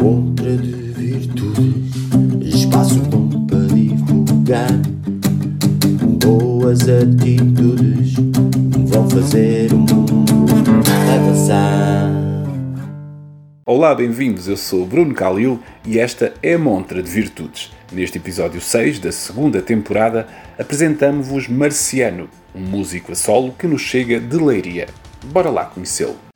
Montra de virtudes, espaço bom para divulgar. Boas atitudes vão fazer o mundo avançar. Olá, bem-vindos. Eu sou Bruno Calil e esta é a Montra de Virtudes. Neste episódio 6 da segunda temporada, apresentamos-vos Marciano, um músico a solo que nos chega de Leiria. Bora lá conhecê-lo.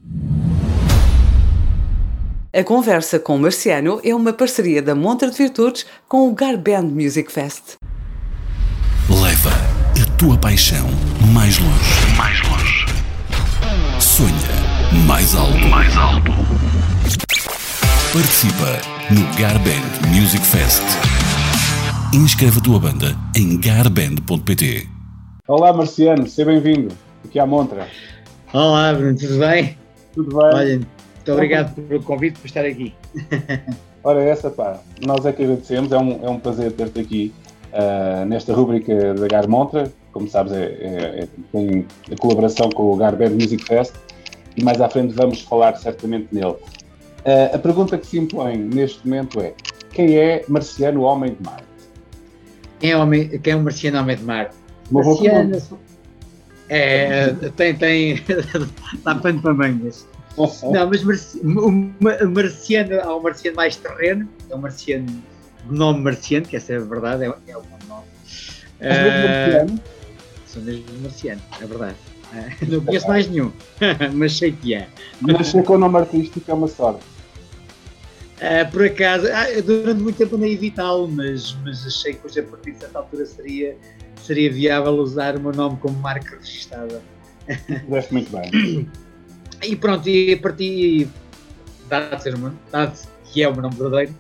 A conversa com Marciano é uma parceria da Montra de Virtudes com o Garband Music Fest. Leva a tua paixão mais longe. Mais longe. Sonha mais alto. Mais alto. Participa no Garband Music Fest. Inscreve a tua banda em garband.pt. Olá Marciano, seja bem-vindo aqui à Montra. Olá, Bruno, tudo bem? Tudo bem? Olha, muito obrigado pelo convite, por estar aqui. Ora, essa pá, nós é que agradecemos, é um, é um prazer ter-te aqui uh, nesta rúbrica da Gar Montra. Como sabes, é, é, é, tem a colaboração com o Gar Band Music Fest e mais à frente vamos falar certamente nele. Uh, a pergunta que se impõe neste momento é: quem é Marciano Homem de Marte? Quem é, homem, quem é o Marciano Homem de Marte? Boa Marciano, é, tem, tem, está pano para mangas. Não, mas Marci- o ma- Marciano, há um Marciano mais terreno, é um Marciano de nome Marciano, que essa é a verdade, é, é o meu nome. És mesmo Ah, Marciano? Sou mesmo Marciano, é verdade. Ah, não conheço mais nenhum, mas sei que é. Nascer com o nome artístico é uma sorte. Ah, por acaso, durante muito tempo andei a evitá-lo, mas, mas achei que depois, a partir de certa altura seria, seria viável usar o meu nome como marca registada. Fizeste muito bem. E pronto, e a partir, dado, ser dado que é o meu nome verdadeiro,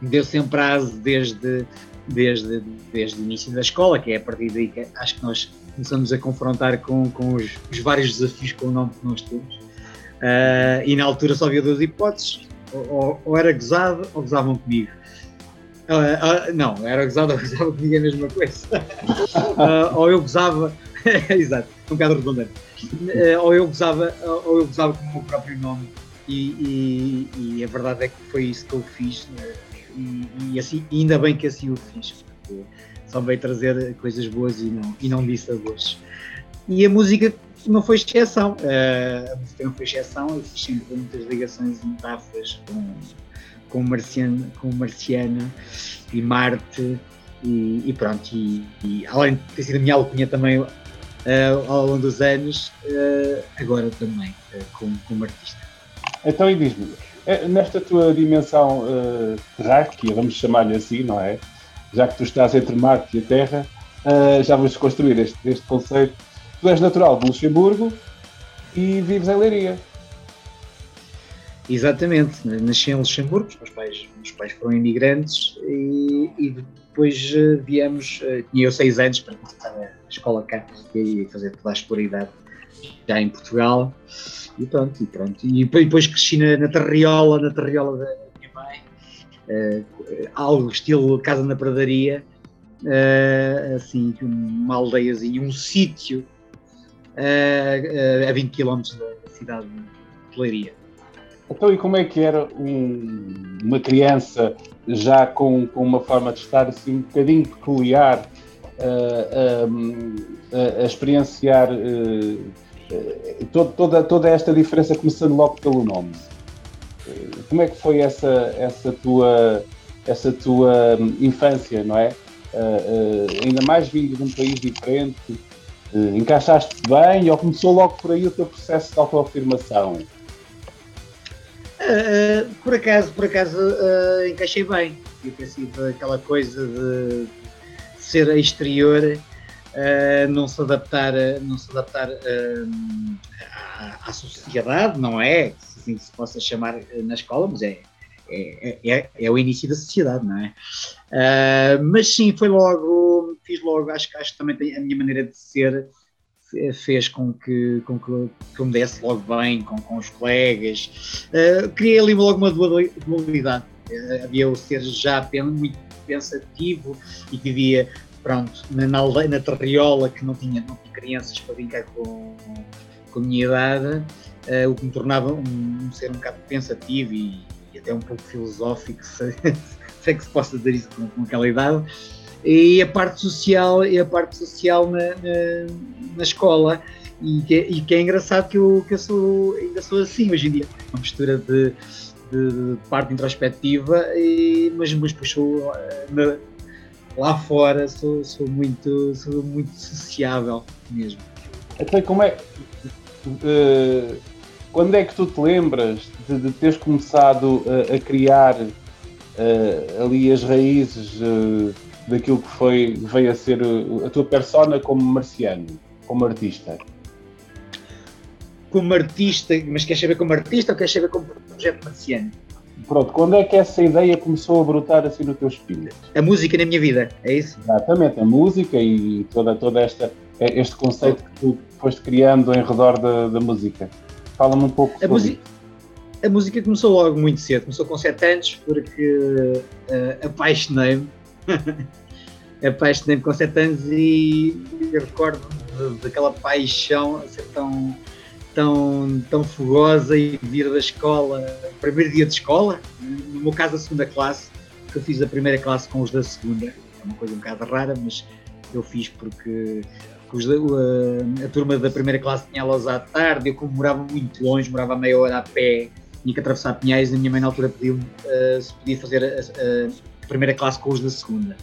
deu sempre prazo desde, desde, desde o início da escola, que é a partir daí que acho que nós começamos a confrontar com, com os, os vários desafios com o nome que nós temos. Ah, e na altura só havia duas hipóteses, ou, ou- era gozado ou gozavam comigo. Ah, ah, não, era gozado ou gozavam comigo é a mesma coisa. Ou eu gozava, exato, um bocado redundante. Eh, ou eu gozava ou eu gozava com o meu próprio nome. E, e- e a verdade é que foi isso que eu fiz né? e, e assim, ainda bem que assim o fiz porque só veio trazer coisas boas e não, e não disse a boas e a música não foi exceção. Eh, a música não foi exceção. Eu fiz sempre muitas ligações e metáforas com, com, Marciano, com Marciano e Marte e, e pronto. E, e além de ter sido a minha alcunha também eh, ao longo dos anos, eh, agora também eh, como, como artista. Então, e diz-me, nesta tua dimensão eh, terráquea, vamos chamar-lhe assim, não é? Já que tu estás entre Marte e a Terra, já vamos construir este, este conceito. Tu és natural de Luxemburgo e vives em Leiria. Exatamente, nasci em Luxemburgo, os meus pais, meus pais foram imigrantes e, e depois eh, viemos, eh, tinha eu seis anos para começar a escola cá e fazer toda a escolaridade já em Portugal e pronto, e pronto. E depois cresci na, na Terriola, na Terriola da minha mãe, eh, algo estilo Casa na Pradaria, eh, assim, uma aldeiazinha, um sítio a 20 km da cidade de Leiria. Então, e como é que era um- uma criança já com, com uma forma de estar assim um bocadinho peculiar eh, a, a- a experienciar eh, eh, to- toda, toda esta diferença, começando logo pelo nome? Eh, Como é que foi essa, essa, tua, essa tua hum, infância, não é? Eh, ainda mais vindo de um país diferente, encaixaste bem ou começou logo por aí o teu processo de autoafirmação? Uh, por acaso, por acaso uh, encaixei bem. Devia ter sido aquela coisa de ser exterior, uh, não se adaptar, não se adaptar à, à sociedade, não é? Se assim se possa chamar na escola, mas é, é, é, é o início da sociedade, não é? Mas sim, foi logo, fiz logo, acho, acho que também tem a minha maneira de ser fez com que, com que, que eu me desse logo bem com, com os colegas. Uh, criei ali logo uma duali- dualidade. Uh, havia o ser já muito pensativo e que vivia pronto, na, na, na terriola que não tinha, não tinha crianças para brincar com, com a minha idade, uh, o que me tornava um, um ser um bocado pensativo e, e até um pouco filosófico, se, se é que se possa dizer isso com, com aquela idade, e a parte social, e a parte social na, na, na escola. E que, é, e que, é engraçado que eu, que eu sou, ainda sou assim hoje em dia. Uma mistura de, de, parte introspectiva, e, mas, mas puxou na, lá fora sou, sou, muito, sou muito sociável mesmo. Então, como é. Uh, quando é que tu te lembras de, de teres começado a, a criar uh, ali as raízes uh, daquilo que foi, veio a ser a tua persona como marciano, como artista? Como artista, mas queres saber como artista ou queres saber como projeto marciano? Pronto, quando é que essa ideia começou a brotar assim no teu espírito? A música na minha vida, é isso? Exatamente, a música e toda, toda esta, este conceito que tu foste criando em redor da, da música. Fala-me um pouco a sobre A música começou logo muito cedo, começou com 7 anos, porque uh, apaixonei-me. Apaixonei-me com 7 anos e recordo daquela paixão a ser tão tão, tão fogosa e vir da escola, primeiro dia de escola, no meu caso a segunda classe, que eu fiz a primeira classe com os da segunda, é uma coisa um bocado rara, mas eu fiz porque, a, turma da primeira classe tinha aulas à tarde, eu como morava muito longe, morava a meia hora a pé, tinha que atravessar Pinhais, a minha mãe na altura pediu-me uh, se podia fazer a, primeira classe com os da segunda.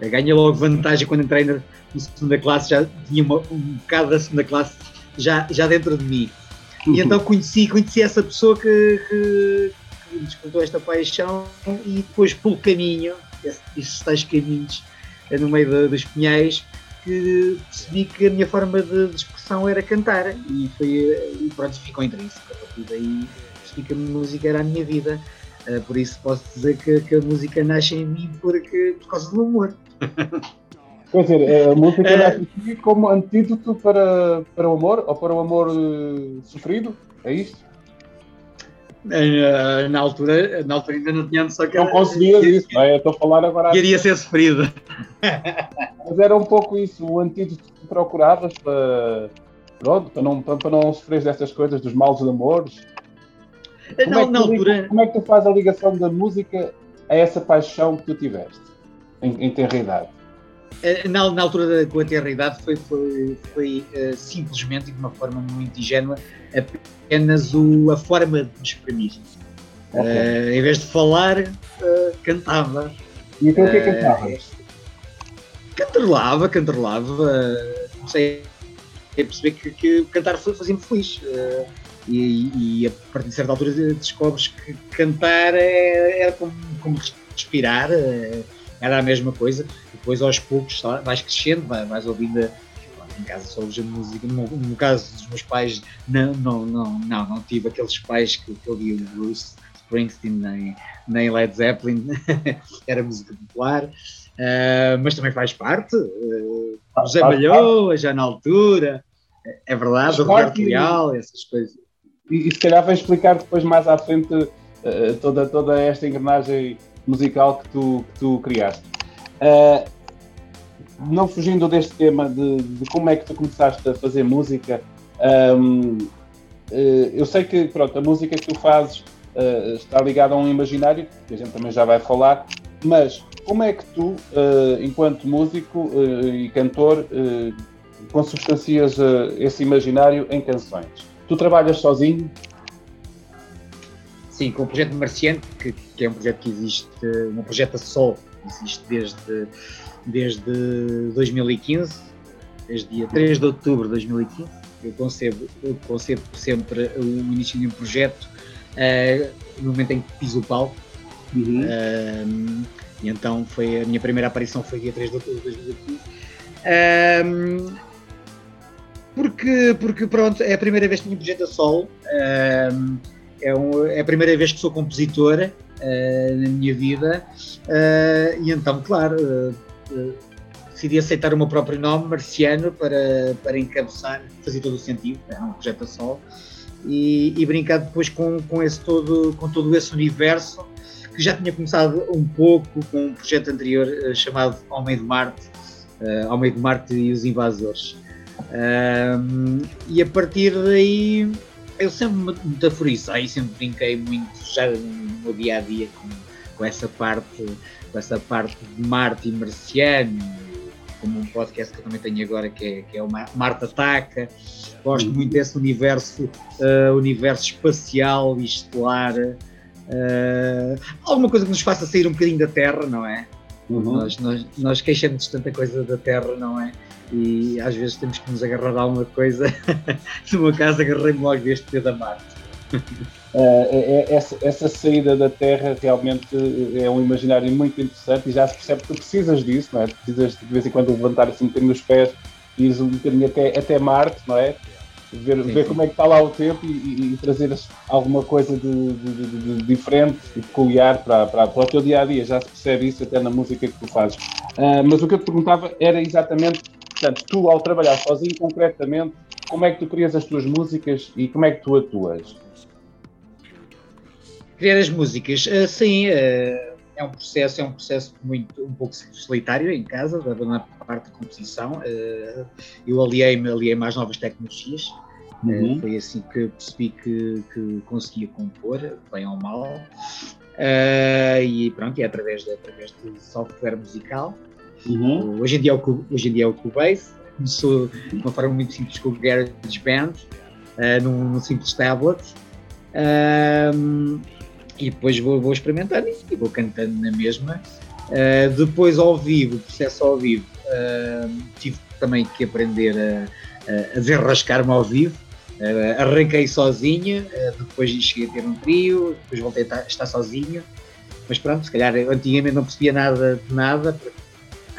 Ganhei logo vantagem quando entrei na, na segunda classe, já tinha uma, um bocado da segunda classe já, já dentro de mim. Uhum. E então conheci, conheci essa pessoa que, que, que despertou esta paixão e depois pelo caminho, esses tais caminhos eh, no meio de, dos pinhais, que percebi que a minha forma de, de expressão era cantar e, foi, e pronto, ficou intrínseco. A partir daí percebi que a música era a minha vida. Uh, por isso posso dizer que, que, a música nasce em mim porque, por causa do amor. Quer dizer, a música é... nasce aqui como antídoto para, para o amor ou para o amor uh, sofrido? É isto? Uh, na, altura, na altura ainda não tinha noção que Não conseguias isso, não é? Eu estou a falar agora. Queria ser sofrido. Mas era um pouco isso, o antídoto que procuravas para. Pronto, para não, para, para não sofrer destas coisas, dos maus amores. Como, não, é na altura... como é que tu fazes a ligação da música a essa paixão que tu tiveste em, em ter idade? Eh, na, na, altura da, com a terra idade foi, foi, foi uh, simplesmente e de uma forma muito ingênua apenas o, a forma de me exprimir. Okay. Uh, em vez de falar, uh, cantava. E então o que é que cantavas? Cantarolava, cantarolava. Comecei a perceber que, que cantar fazia-me feliz. E, e, a partir de certa altura descobres que cantar é, era como, como respirar, era a mesma coisa depois aos poucos vais crescendo, vais ouvindo. Em casa só ouves a música. No, no, caso dos meus pais, não, não, não, não, não tive aqueles pais que, que ouviam Bruce Springsteen nem, nem Led Zeppelin, era música popular. Uh, mas também faz parte. Uh, José Malhoa, já na altura, é verdade, o Roberto Leal, essas coisas. E, se calhar vai explicar depois mais à frente uh, toda, toda esta engrenagem musical que tu, que tu criaste. Uh, não fugindo deste tema de, de, como é que tu começaste a fazer música, um, uh, eh, eu sei que pronto, a música que tu fazes uh, está ligada a um imaginário, que a gente também já vai falar, mas como é que tu, enquanto músico e cantor, consubstancias esse imaginário em canções? Tu trabalhas sozinho? Sim, com o projeto Marciante, que, que, é um projeto que existe, um projeto a sol existe desde, desde 2015, desde dia 3 de outubro de 2015. Eu concebo, eu concebo sempre o início de um projeto uh, no momento em que piso o palco. Uhum. Uh, e então foi a minha primeira aparição foi dia 3 de outubro de 2015. Uh, porque, porque pronto, é a primeira vez que tenho um projeto a solo, é, um, é a primeira vez que sou compositora uh, na minha vida. Uh, e então, claro, uh, decidi aceitar o meu próprio nome, Marciano, para, para encabeçar, fazia todo o sentido, era um projeto a sol, e, e brincar depois com, com, esse todo, com todo esse universo que já tinha começado um pouco com um projeto anterior chamado Homem de Marte, uh, Homem de Marte e os Invasores. E a partir daí eu sempre me metaforizei, sempre brinquei muito já no meu dia a dia com, com essa parte, com essa parte de Marte e Marciano, como um podcast que eu também tenho agora que é, que é o Marte Ataca. Gosto muito desse universo, uh, universo espacial e estelar. Uh, alguma coisa que nos faça sair um bocadinho da Terra, não é? Uhum. Nós, nós, nós queixamos tanta coisa da Terra, não é? E às vezes temos que nos agarrar a alguma coisa. no meu caso, agarrei-me logo deste dedo da Marte. Uh, essa, essa, saída da Terra realmente é um imaginário muito interessante e já se percebe que tu precisas disso, não é? Precisas de vez em quando levantar assim um bocadinho os pés e um bocadinho até, até Marte, não é? Ver, sim, ver sim. como é que está lá o tempo e, e, e trazer alguma coisa de, de, de, de diferente e peculiar para, para, para, o teu dia a dia. Já se percebe isso até na música que tu fazes. Uh, mas o que eu te perguntava era exatamente, portanto, tu ao trabalhar sozinho, concretamente, como é que tu crias as tuas músicas e como é que tu atuas? Criar as músicas, uh, sim, uh, é um processo, é um processo muito um pouco solitário em casa, na parte de composição. Uh, eu aliei-me aliei às novas tecnologias. Uhum. foi assim que percebi que, que conseguia compor, bem ou mal. e pronto, é através de, através de software musical. Uhum. Hoje, em dia é o, hoje em dia é o Cubase. Começou de uma forma muito simples com o GarageBand, uh, num, num simples tablet. Um, e depois vou, vou experimentando e vou cantando na mesma. Uh, depois ao vivo, processo ao vivo, uh, tive também que aprender a, a desenrascar-me ao vivo. Uh, arranquei sozinho, depois cheguei a ter um trio, depois voltei a estar sozinho. Mas pronto, se calhar antigamente não percebia nada de nada,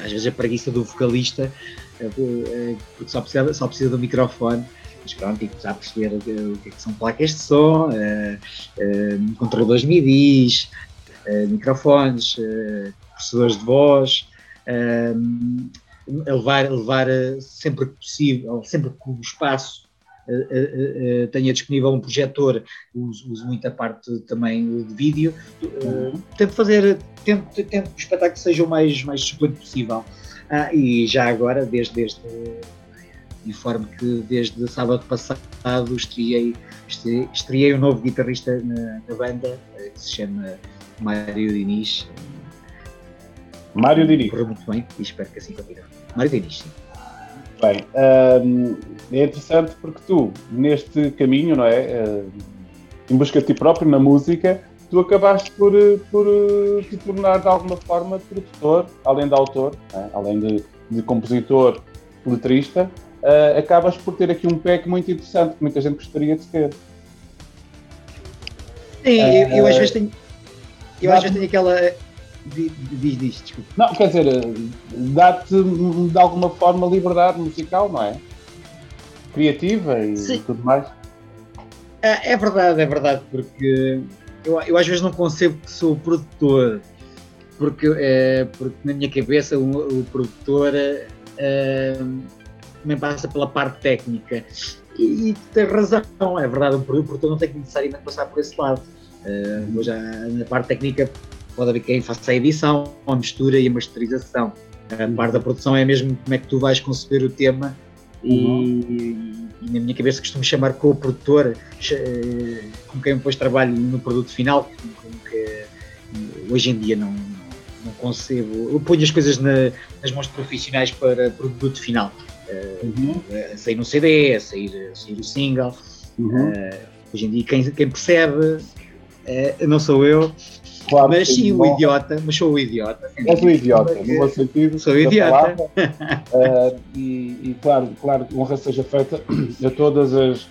às vezes a preguiça do vocalista, porque só precisa, só precisa do microfone. Mas pronto, e começar a perceber o que, é que são placas de som, controladores MIDIs, microfones, processadores de voz, levar, levar sempre que possível, sempre que o espaço tenha disponível um projetor, uso, uso muito a parte também de vídeo, tento fazer, tento, tento que o espetáculo seja o mais, mais suplente possível. Ah, e já agora, desde, desde informe que desde sábado passado estreiei, estreiei um novo guitarrista na, na, banda, eh, que se chama Mário Diniz. Mário Diniz. Correu muito bem e espero que assim continue. Mário Diniz, sim. Bem, hum, é interessante porque tu, neste caminho, não é? Hum, em busca de ti próprio na música, tu acabaste por, eh, por, por te tornar de alguma forma produtor, além de autor, é? além de, de compositor, letrista, uh, acabas por ter aqui um pack muito interessante que muita gente gostaria de ter. Sim, uh, eu, eu, às vezes tenho. Eu às vezes tenho aquela. Diz, desculpa. Não, quer dizer, dá-te de alguma forma liberdade musical, não é? Criativa e Sim. tudo mais. É, é verdade, é verdade, porque eu, eu às vezes não concebo que sou produtor, porque, é, porque na minha cabeça o, o produtor é, também passa pela parte técnica. E, e tem razão, é verdade, o produtor não tem que necessariamente passar por esse lado. Uh, já na parte técnica pode haver quem faça a edição, a mistura e a masterização. A parte da produção é mesmo como é que tu vais conceber o tema e, uhum. e, na minha cabeça costumo chamar co-produtor, eh, com quem depois trabalho no produto final, que hoje em dia não, não concebo. Eu ponho as coisas na, nas mãos profissionais para produto final uhum. a sair no CD, a sair, sair o single. Uhum. Uh, hoje em dia, quem, quem percebe uh, não sou eu, claro, mas sim o idiota, mas sou o idiota. És o idiota, no bom sentido. Sou o idiota. uh, e, e, claro, claro, honra seja feita a todas as,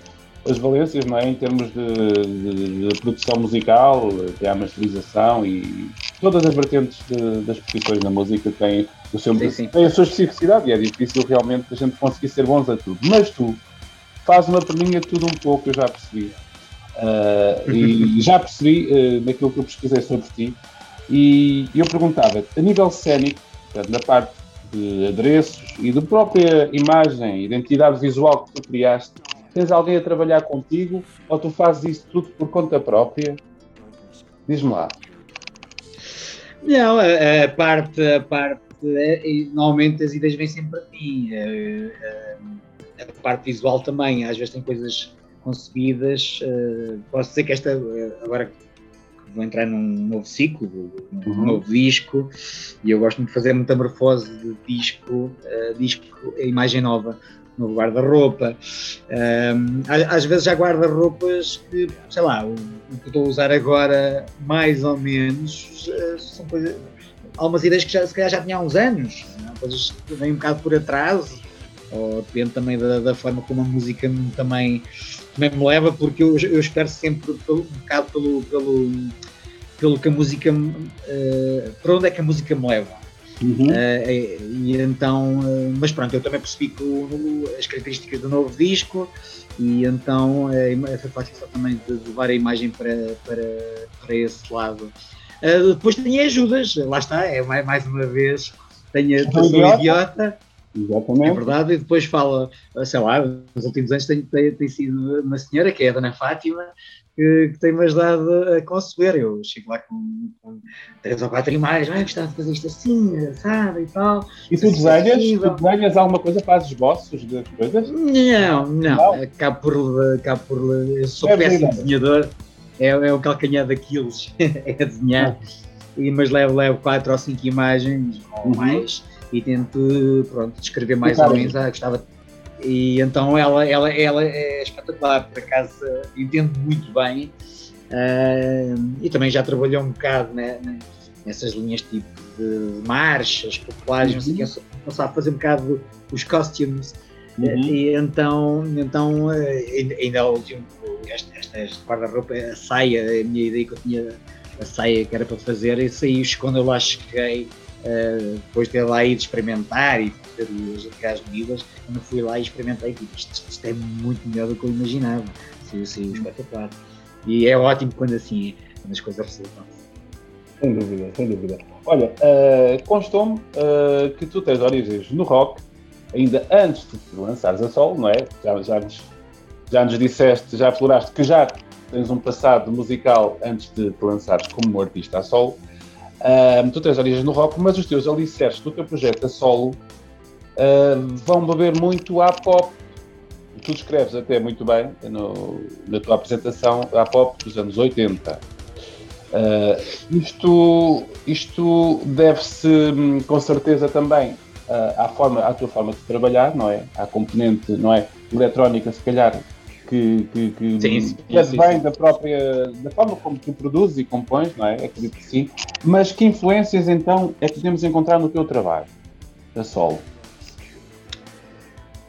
as valências, não é? Em termos de, de, de produção musical, até a masterização e todas as vertentes de, das profissões na música têm o seu, sim, sim. tem a sua especificidade e é difícil realmente a gente conseguir ser bons a tudo. Mas tu fazes uma perninha tudo um pouco, eu já percebi. Uh, e já percebi uh, naquilo que eu pesquisei sobre ti. E eu perguntava a nível cénico, portanto, na parte de adereços e da própria imagem, identidade visual que tu criaste, tens alguém a trabalhar contigo ou tu fazes isso tudo por conta própria? Diz-me lá. Não, a, a, parte, a parte é, normalmente as ideias vêm sempre para mim. A, a, parte visual também, às vezes tem coisas concebidas. Uh, posso dizer que esta, uh, agora vou entrar num novo ciclo, num uhum. novo disco, e eu gosto de fazer metamorfose de disco, uh, disco a imagem nova no guarda-roupa. Um, às vezes há guarda-roupas que, sei lá, o, o, que estou a usar agora, mais ou menos, são coisas. Há umas ideias que já, se calhar já tinha há uns anos, coisas que vêm um bocado por atraso, ou depende também da, da forma como a música também também me leva, porque eu, eu espero sempre pelo, um bocado pelo, pelo, pelo que a música. Uh, para onde é que a música me leva. Uhum. Uh, e, então, uh, mas pronto, eu também percebi que o, as características do novo disco e então uh, foi fácil só também de levar a imagem para, para, para esse lado. Uh, depois tenho ajudas, lá está, é mais, mais uma vez, tenho a idiota. idiota Exatamente. É verdade, e depois fala, sei lá, nos últimos anos tem, tem, tem sido uma senhora, que é a Dona Fátima, que, que tem-me ajudado a conceber. Eu chego lá com, com três ou quatro imagens, ah, gostava de fazer isto assim, sabe, e tal. E tu desenhas, tu desenhas alguma coisa, fazes esboços das coisas? Não, não, não. acabo por, acabo por, eu sou é péssimo desenhador, é, é o calcanhar daqueles, é desenhar, e, mas levo, levo quatro ou cinco imagens, ou uhum. mais, e tento pronto, descrever mais ou menos. Ah, gostava e então ela, ela, ela é espetacular, por acaso entende muito bem uh, e também já trabalhou um bocado né, nessas linhas tipo de marchas populares, uhum. não sei o que, não sabe fazer um bocado os costumes. Uhum. E então, então ainda o último, esta, esta guarda-roupa, a saia, a minha ideia que eu tinha, a saia que era para fazer, e saí quando eu lá cheguei Uh, depois de ter lá ido experimentar e fazer as medidas, eu não fui lá e experimentei, tipo, isto, isto, é muito melhor do que eu imaginava, saiu, saiu espetacular. E é ótimo quando assim, quando as coisas resultam. Sem dúvida, sem dúvida. Olha, uh, constou-me uh, que tu tens origens no rock, ainda antes de lançares a solo, não é? Já, já, nos, já nos disseste, já afloraste que já tens um passado musical antes de te lançares como artista a solo. Uh, tu tens origens no rock, mas os teus alicerces do teu projeto a solo uh, vão beber muito à pop. Tu descreves até muito bem no, na tua apresentação à pop dos anos 80. Uh, ah, isto isto deve-se hum, com certeza também à, forma, à tua forma de trabalhar, não é? À componente, não é? Eletrónica, se calhar, que, que, que sim, sim, sim, bem da própria da forma como tu produzes e compões, não é? Acredito que sim. Mas que influências então é que podemos encontrar no teu trabalho, da solo?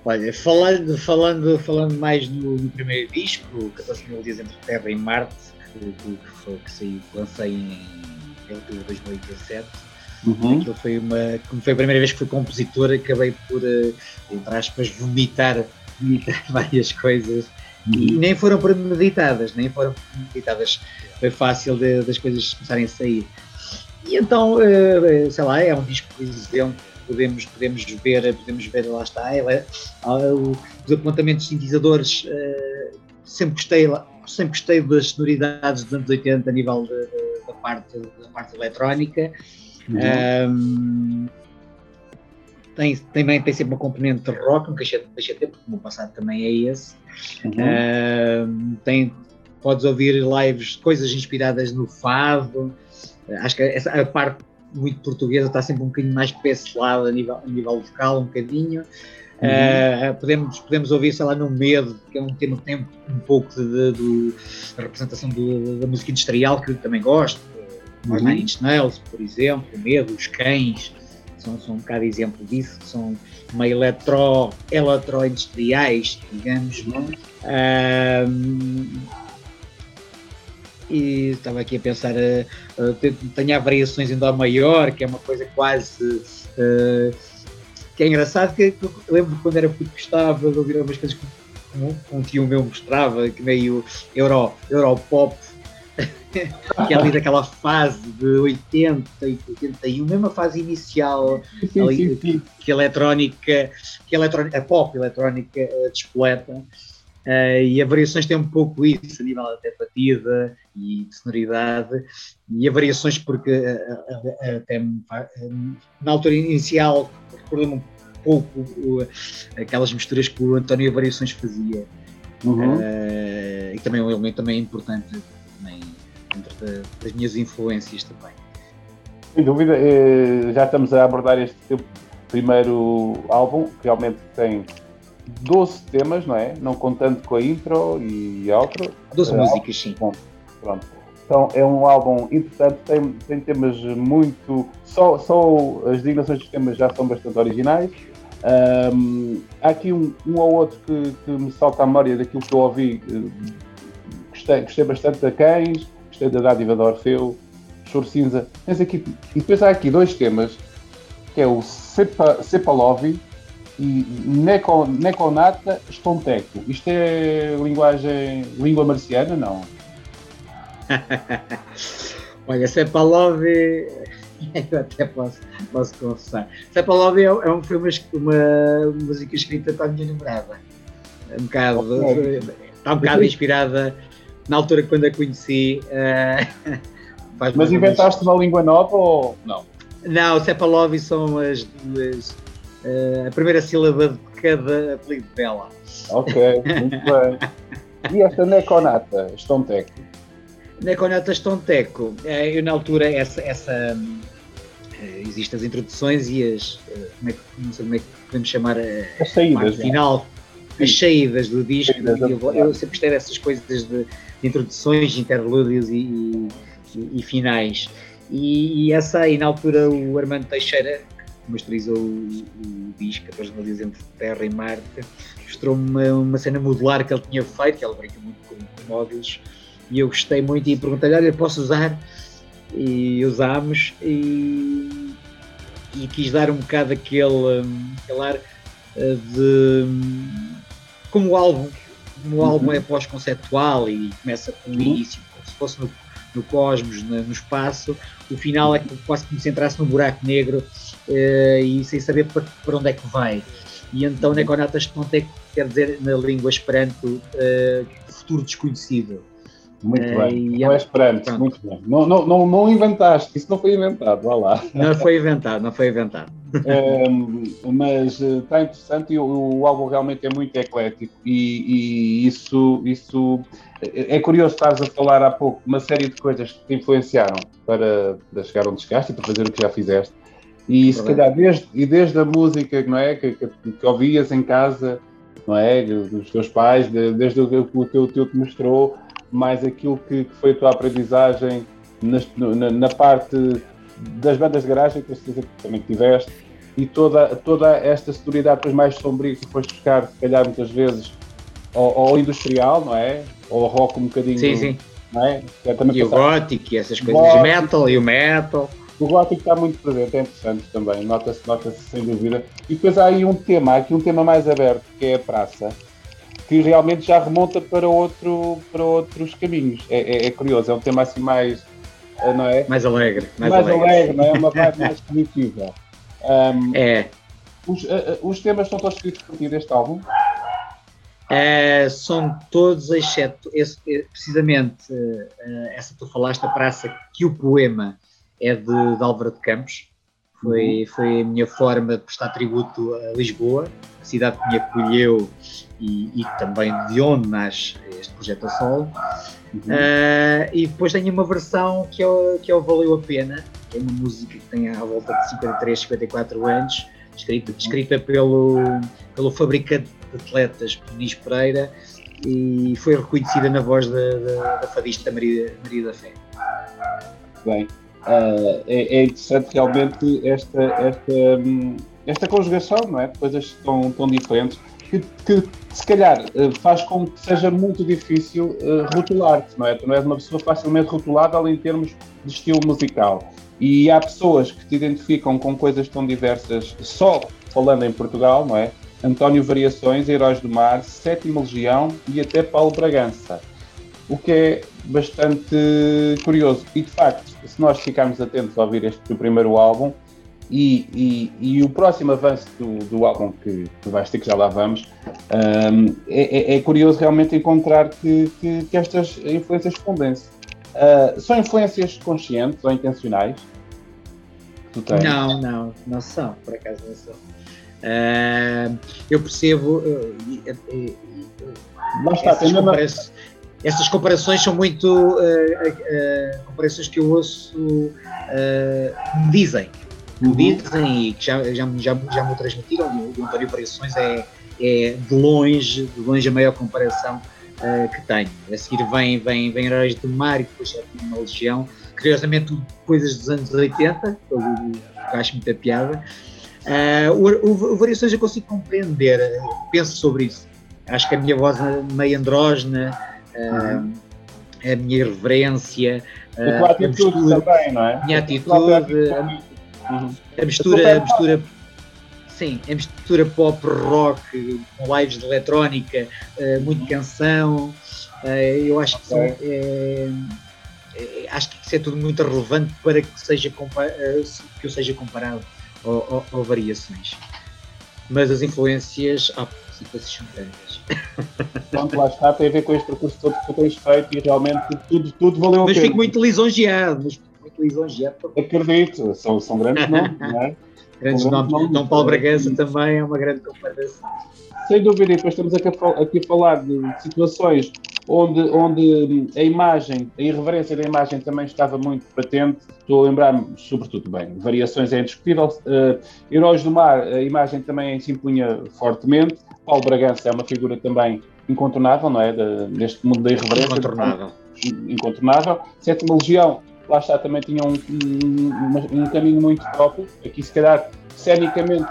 Olha, falando, falando, falando mais no, no primeiro disco, 14 mil dias entre Terra e Marte, que, que, foi, que saiu, lancei em outubro de 2017. Uhum. Aquilo foi uma. Como foi a primeira vez que fui compositor, acabei por, eh, entre aspas, vomitar, vomitar várias coisas e nem foram premeditadas, nem foram premeditadas. Foi fácil de, das coisas começarem a sair. E então, eh, sei lá, é um disco, por exemplo, podemos, podemos ver, podemos ver, lá está, ela, é, os apontamentos sintetizadores, eh, sempre gostei, sempre gostei das sonoridades dos anos 80 a nível de, de, da, parte, da parte eletrónica. Uhum. Um, tem, também tem sempre uma componente de rock, nunca deixei, deixei ter, porque o meu passado também é esse. Uhum. Uh, tem, podes ouvir lives, coisas inspiradas no fado. Acho que essa, a parte muito portuguesa está sempre um bocadinho mais para esse lado, a nível, a nível vocal, um bocadinho. Uhum. Uh, podemos, podemos ouvir, sei lá, no Medo, que é um tema que tem um pouco de, de, de representação do, da música industrial, que eu também gosto. Uhum. Os Nine Inch Nails, por exemplo, o Medo, os Cães, são, são um bocado exemplo disso, são meio eletro, eletroindustriais, digamos. Um, e estava aqui a pensar, uh, tenho variações em Dó maior, que é uma coisa quase. Uh, que é engraçado, que, que lembro quando era puto gostava de ouvir algumas coisas que um, um tio meu mostrava, que meio euro, europop, que é ali daquela fase de 80 e 81, mesmo a fase inicial sim, ali, sim, sim. que a eletrónica, que a eletrónica, a pop eletrónica uh, despoleta. Uh, e a variações tem um pouco isso, a nível até batida e de sonoridade, e a variações porque uh, até na altura inicial recordo-me um pouco aquelas misturas que o António Variações fazia Uhum. Uh, e também é um elemento também importante dentro da, das minhas influências também. Sem dúvida, eh, já estamos a abordar este primeiro álbum, que realmente tem 12 temas, não é? Não contando com a intro e a outro. 12 uh, músicas, sim. Bom, pronto. Então é um álbum interessante, tem, tem temas muito. Só, só as designações dos temas já são bastante originais. Um, há aqui um, um, ou outro que, que, me salta à memória daquilo que eu ouvi. Gostei, gostei bastante da Cães, da Dádiva de Orfeu, Choro Cinza. Tens aqui, e depois há aqui dois temas, que é o Sepa, Sepalovi e Neco, Neconata Stonteco. Isto é linguagem, língua marciana? Não. Olha, Sepalov, eu até posso, posso confessar. Sepalov é, é foi uma, uma, música escrita para a minha namorada. Um bocado, okay. Está um bocado inspirada na altura quando a conheci. Uh, Mas inventaste uma língua nova ou não? Não, Sepalov são as, as uh, a primeira sílaba de cada apelido dela. Ok, muito bem. E esta Neconata, Stonteco? Neconata Stonteco, eh, eu na altura essa, essa existem as introduções e as como é que, não sei como é que podemos chamar a, as saídas, a final, as saídas do disco. Saídas eu, eu, sempre gostei dessas coisas de, de introduções, interlúdios e, e, e finais. E, e, essa aí, na altura, o Armando Teixeira, que masterizou o, o disco, a Personaliza entre Terra e Marte, mostrou-me uma, uma, cena modular que ele tinha feito, que ele brinca muito com, com e eu gostei muito e perguntei-lhe, olha, posso usar? E usámos e, e quis dar um bocado aquele, aquele ar eh, de como o álbum, como o álbum uhum. é pós-conceptual e começa com o uhum. início, como se fosse no, no cosmos, no, no, espaço, o final é quase que me centrasse no buraco negro uh, e sem saber para, para, onde é que vai. E então Neconatas Ponte quer dizer na língua esperanto uh, futuro desconhecido. Muito é, bem, não é esperante, muito bem. Não, não, não, não inventaste, isso não foi inventado, vá lá. Não foi inventado, não foi inventado. É, mas está eh, interessante e o, o, álbum realmente é muito eclético e, e, isso, isso é curioso estares a falar há pouco uma série de coisas que te influenciaram para, para chegar onde chegaste e para fazer o que já fizeste. E se calhar desde, e desde a música não é, que, que, que ouvias em casa, não é, dos teus pais, desde o que o teu teu te mostrou, mais aquilo que, que foi a tua aprendizagem na, na, parte das bandas de garagem, que eu que também tiveste, e toda, toda esta sonoridade depois mais sombria que foste buscar, se calhar muitas vezes, ao, ao industrial, não é? Ou ao rock um bocadinho. Sim, sim. Não é? é e o gótico e essas coisas, gótico, metal e o metal. O gótico está muito presente, é interessante também, nota-se nota sem dúvida. E depois há aí um tema, há aqui um tema mais aberto, que é a praça que realmente já remonta para, outro, para outros caminhos. É, é, é curioso, é um tema assim mais. Eh, não é? Mais alegre. Mais, mais alegre. alegre, não é? Uma vibe mais positiva. Um, é. Os, uh, os temas estão todos escritos por ti deste álbum? Uh, são todos, exceto esse, precisamente uh, essa que tu falaste, a praça, que o poema é de, de Álvaro de Campos. Foi, uhum. foi a minha forma de prestar tributo a Lisboa, a cidade que me acolheu e, e também de onde nasce este projeto a solo. Uhum. Uh, e depois tenho uma versão que é, que é o Valeu a Pena, que é uma música que tem à volta de 53, 54 anos, escrita, escrita pelo, pelo fabricante de atletas Nis Pereira e foi reconhecida na voz da, da, da fadista Maria, Maria da Fé. Bem, uh, é, é, interessante realmente esta, esta, hum, esta conjugação, não é? Coisas tão, tão diferentes que, que se calhar eh, faz com que seja muito difícil uh, rotular-te, não é? Tu não és uma pessoa facilmente rotulável em termos de estilo musical. E há pessoas que te identificam com coisas tão diversas, só falando em Portugal, não é? António Variações, Heróis do Mar, Sétima Legião e até Paulo Bragança. O que é bastante curioso. E de facto, se nós ficarmos atentos a ouvir este primeiro álbum, e, e, e, o próximo avanço do, do álbum que, que vais ter, que já lá vamos, um, é, é, é, curioso realmente encontrar que, que, que estas influências fundem-se. Uh, são influências conscientes ou intencionais? Não, não, não são, por acaso não são. Uh, eu percebo. Uh, Lá está, essas, compara essas, comparações são muito comparações que eu ouço me dizem. Uhum. dizem e que já, já, já, já me transmitiram. O António Variações é, é de longe, de longe a maior comparação que tenho. A seguir vem, vem, vem Heróis do Mar e depois uma Legião. Curiosamente, coisas dos anos 80, eu acho muita piada. Uh, o, o, Variações eu consigo compreender, penso sobre isso. Acho que a minha voz é meio andrógena, uh, uhum. a minha irreverência, uh, a, mistura, também, não é? Minha atitude, uhum. a mistura, a mistura sim, a mistura pop rock com lives de eletrónica, uh, muito canção. Uh, eu acho que, okay. são, é, é, acho que isso é tudo muito relevante para que, seja que eu seja comparado ou, ou, ou variações. Mas as influências, ah, grandes. Pronto, lá está, tem a ver com este percurso todo que tu tens feito e realmente tudo, tudo valeu mas a pena. Mas fico muito lisonjeado, mas muito lisonjeado. Acredito, são, são grandes nomes, não é? Grandes nomes. nomes. Dom Paulo Bragança também é uma grande comparação. Sem dúvida, e depois estamos aqui a, aqui a falar de situações onde, onde a imagem, a irreverência da imagem também estava muito patente. Estou a lembrar-me, sobretudo, bem, variações é indiscutível. Uh, Heróis do Mar, a imagem também se impunha fortemente. Paulo Bragança é uma figura também incontornável, não é? De, neste mundo da irreverência. Incontornável. Incontornável. Sétima Legião, lá está, também tinha um, um, um caminho muito próprio. Aqui, se calhar, cenicamente,